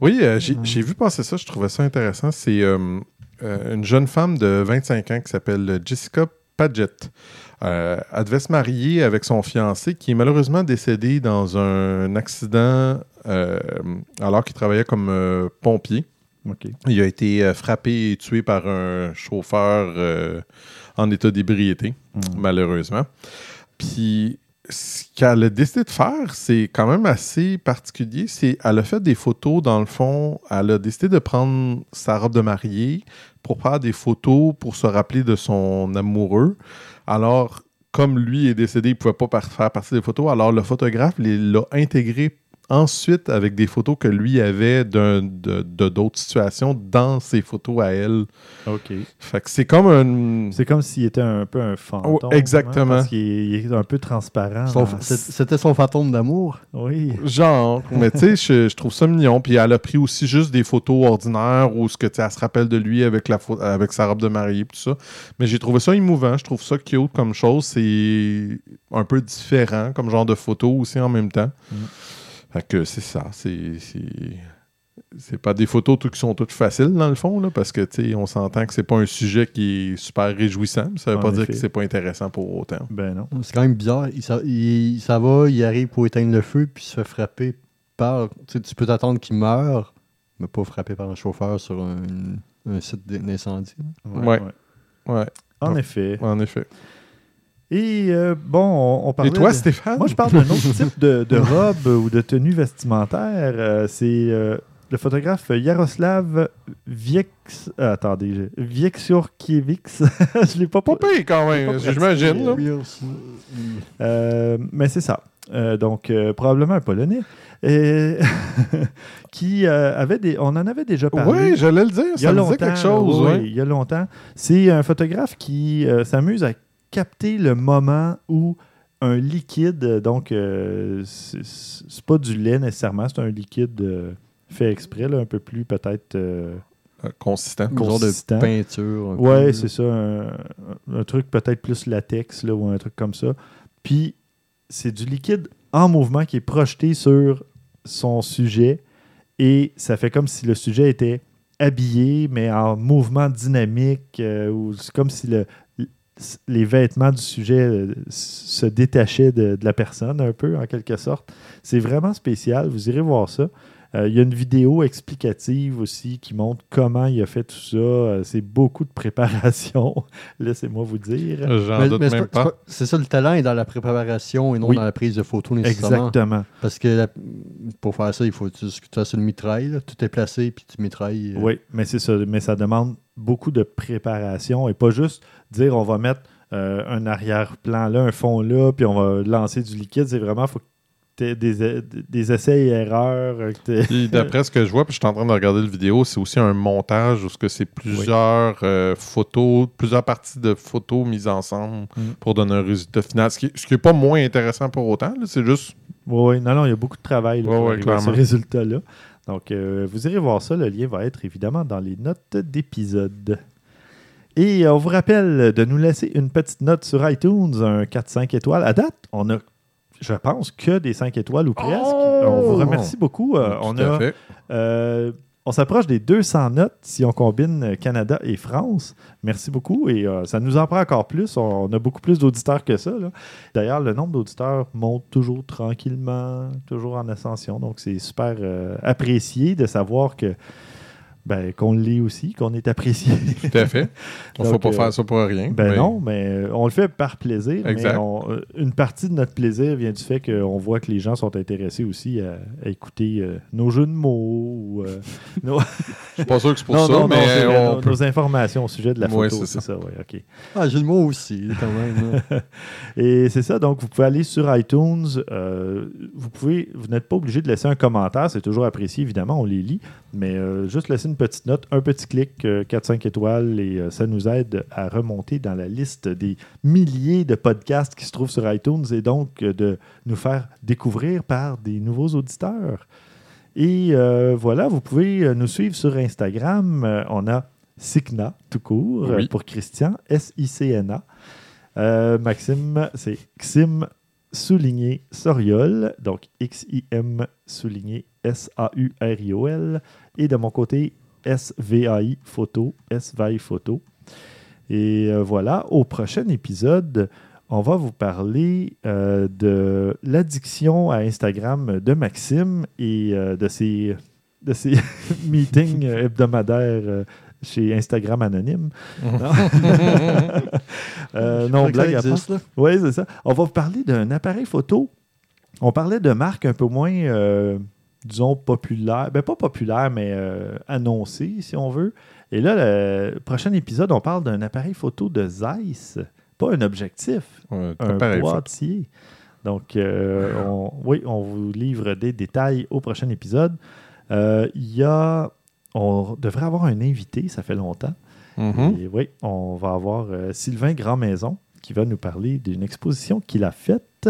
Oui, euh, j'ai vu passer ça, je trouvais ça intéressant. C'est euh, euh, une jeune femme de 25 ans qui s'appelle Jessica Paget. Elle devait se marier avec son fiancé qui est malheureusement décédé dans un accident alors qu'il travaillait comme pompier. Il a été frappé et tué par un chauffeur en état d'ébriété, Mm. malheureusement. Puis, ce qu'elle a décidé de faire, c'est quand même assez particulier. C'est, elle a fait des photos, dans le fond, elle a décidé de prendre sa robe de mariée pour faire des photos pour se rappeler de son amoureux. Alors, comme lui est décédé, il ne pouvait pas faire partie des photos. Alors, le photographe l'a intégré ensuite avec des photos que lui avait d'un- de d'autres situations dans ses photos à elle. OK. Fait que c'est comme un... C'est comme s'il était un peu un fantôme. Oh, exactement. hein, parce qu'il est, il est un peu transparent. Son- dans- c'est- C'était son fantôme d'amour? Oui. Genre, mais tu sais, je, je trouve ça mignon. Puis elle a pris aussi juste des photos ordinaires où ce que tu sais, elle se rappelle de lui avec la avec sa robe de mariée tout ça. Mais j'ai trouvé ça émouvant. Je trouve ça cute comme chose. C'est un peu différent comme genre de photo aussi en même temps. Mm. Fait que c'est ça. C'est c'est- c'est pas des photos tout- qui sont toutes faciles dans le fond là, parce que tu sais, on s'entend que c'est pas un sujet qui est super réjouissant. mais Ça veut En pas dire que c'est pas intéressant pour autant. Ben non. C'est quand même bizarre. Il, ça, il- ça va, il arrive pour éteindre le feu, puis il se fait frapper par. Tu peux t'attendre qu'il meure, mais pas frappé par un chauffeur sur un, un site d'incendie. Ouais. ouais. En effet. En effet. Et euh, bon, on. Et toi, de- Stéphane? Moi, je parle d'un autre type de, de robe ou de tenue vestimentaire. Euh, c'est euh, le photographe Yaroslav Viex. euh, attendez, je- je l'ai pas Pas pire quand même, j'imagine. Euh, mais c'est ça. Euh, donc, euh, probablement un Polonais. Et qui euh, avait des. On en avait déjà parlé. Oui, j'allais le dire, il y a ça me longtemps. disait quelque chose. oui, ouais. il y a longtemps. C'est un photographe qui euh, s'amuse à capter le moment où un liquide, donc euh, c'est pas du lait nécessairement, c'est un liquide euh, fait exprès, là, un peu plus peut-être. euh, Consistant. Genre de consistant. peinture. un peu, Ouais, c'est ça. Un, un truc peut-être plus latex là, ou un truc comme ça. Puis, c'est du liquide en mouvement qui est projeté sur son sujet et ça fait comme si le sujet était habillé, mais en mouvement dynamique, euh, ou c'est comme si le, les vêtements du sujet euh, se détachaient de, de la personne un peu, en quelque sorte. C'est vraiment spécial. Vous irez voir ça. Euh, Il y a une vidéo explicative aussi qui montre comment il a fait tout ça. Euh, c'est beaucoup de préparation, laissez-moi vous dire. J'en doute même pas- c'est ça, le talent est dans la préparation et non Oui. dans la prise de photo nécessairement. Exactement. Parce que la- pour faire ça, il faut que tu que tu fasses une mitraille. là. Tout est placé, puis tu mitrailles. euh, Oui, mais c'est ça. Mais ça demande beaucoup de préparation et pas juste dire on va mettre euh, un arrière-plan là, un fond là, puis on va lancer du liquide. C'est vraiment, faut que tu aies des, des essais et erreurs. euh, d'après ce que je vois, puis je suis en train de regarder le vidéo, c'est aussi un montage où c'est plusieurs euh, photos, plusieurs parties de photos mises ensemble Mm. pour donner un résultat final. Ce qui, ce qui est pas moins intéressant pour autant, c'est juste Oui, non, non, il y a beaucoup de travail là, Ouais, pour ouais, ce résultat-là. Donc, euh, vous irez voir ça. Le lien va être évidemment dans les notes d'épisode. Et euh, on vous rappelle de nous laisser une petite note sur iTunes, un 4-5 étoiles. À date, on a, je pense, que des 5 étoiles ou presque. Oh! On vous remercie beaucoup. Euh, on tout à a fait. euh, on s'approche des 200 notes si on combine euh, Canada et France. Merci beaucoup et euh, ça nous en prend encore plus. On, a beaucoup plus d'auditeurs que ça. D'ailleurs, le nombre d'auditeurs monte toujours tranquillement, toujours en ascension. Donc, c'est super euh, apprécié de savoir que ben, qu'on le lit aussi, qu'on est apprécié. Tout à fait. On ne faut pas euh, faire ça pour rien. Ben mais- non, mais euh, on le fait par plaisir. Exact. Mais on- euh, une partie de notre plaisir vient du fait qu'on voit que les gens sont intéressés aussi à, à écouter euh, nos jeux de mots ou euh, nos, Je suis pas sûr que c'est pour non, ça, non, non, mais on nos, peut- nos informations au sujet de la Ouais, photo. c'est c'est ça, ouais, ok. Ah, j'ai le mot aussi, quand même. là. Et c'est ça, donc vous pouvez aller sur iTunes. euh, vous pouvez, vous n'êtes pas obligé de laisser un commentaire, c'est toujours apprécié, évidemment, on les lit. Mais euh, juste laisser une petite note, un petit clic, 4-5 étoiles, et euh, ça nous aide à remonter dans la liste des milliers de podcasts qui se trouvent sur iTunes et donc euh, de nous faire découvrir par des nouveaux auditeurs. Et euh, voilà, vous pouvez euh, nous suivre sur Instagram. Euh, on a Sicna, tout court, Oui. euh, pour Christian, S-I-C-N-A. Euh, Maxime, c'est Xim souligné Soriol, donc X-I-M souligné S-A-U-R-I-O-L. Et de mon côté, S-V-A-I photo, S-V-A-I photo. Et euh, voilà, au prochain épisode, on va vous parler euh, de l'addiction à Instagram de Maxime et euh, de ses, de ses meetings hebdomadaires euh, chez Instagram Anonyme. Euh, non, que ça blague à part. existe. Oui, c'est ça. On va vous parler d'un appareil photo. On parlait de marques un peu moins, euh, disons, populaires. Ben, pas populaires, mais euh, annoncées, si on veut. Et là, le prochain épisode, on parle d'un appareil photo de Zeiss. Pas un objectif, Ouais, un boîtier. Donc, euh, on- oui, on vous livre des détails au prochain épisode. Euh, Il y a... On devrait avoir un invité, ça fait longtemps. Mhm. Et oui, on va avoir Sylvain Grandmaison qui va nous parler d'une exposition qu'il a faite.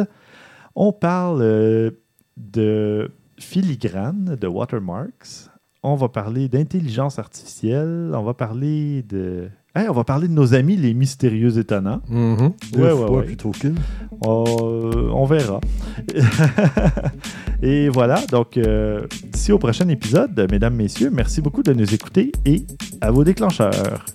On parle de filigrane, de watermarks. On va parler d'intelligence artificielle. On va parler de. Hey, on va parler de nos amis les mystérieux étonnants. Mhm. Deux Ouais, ouais, fois ouais. plutôt on verra. et voilà, donc euh, d'ici au prochain épisode, mesdames, messieurs, merci beaucoup de nous écouter et à vos déclencheurs.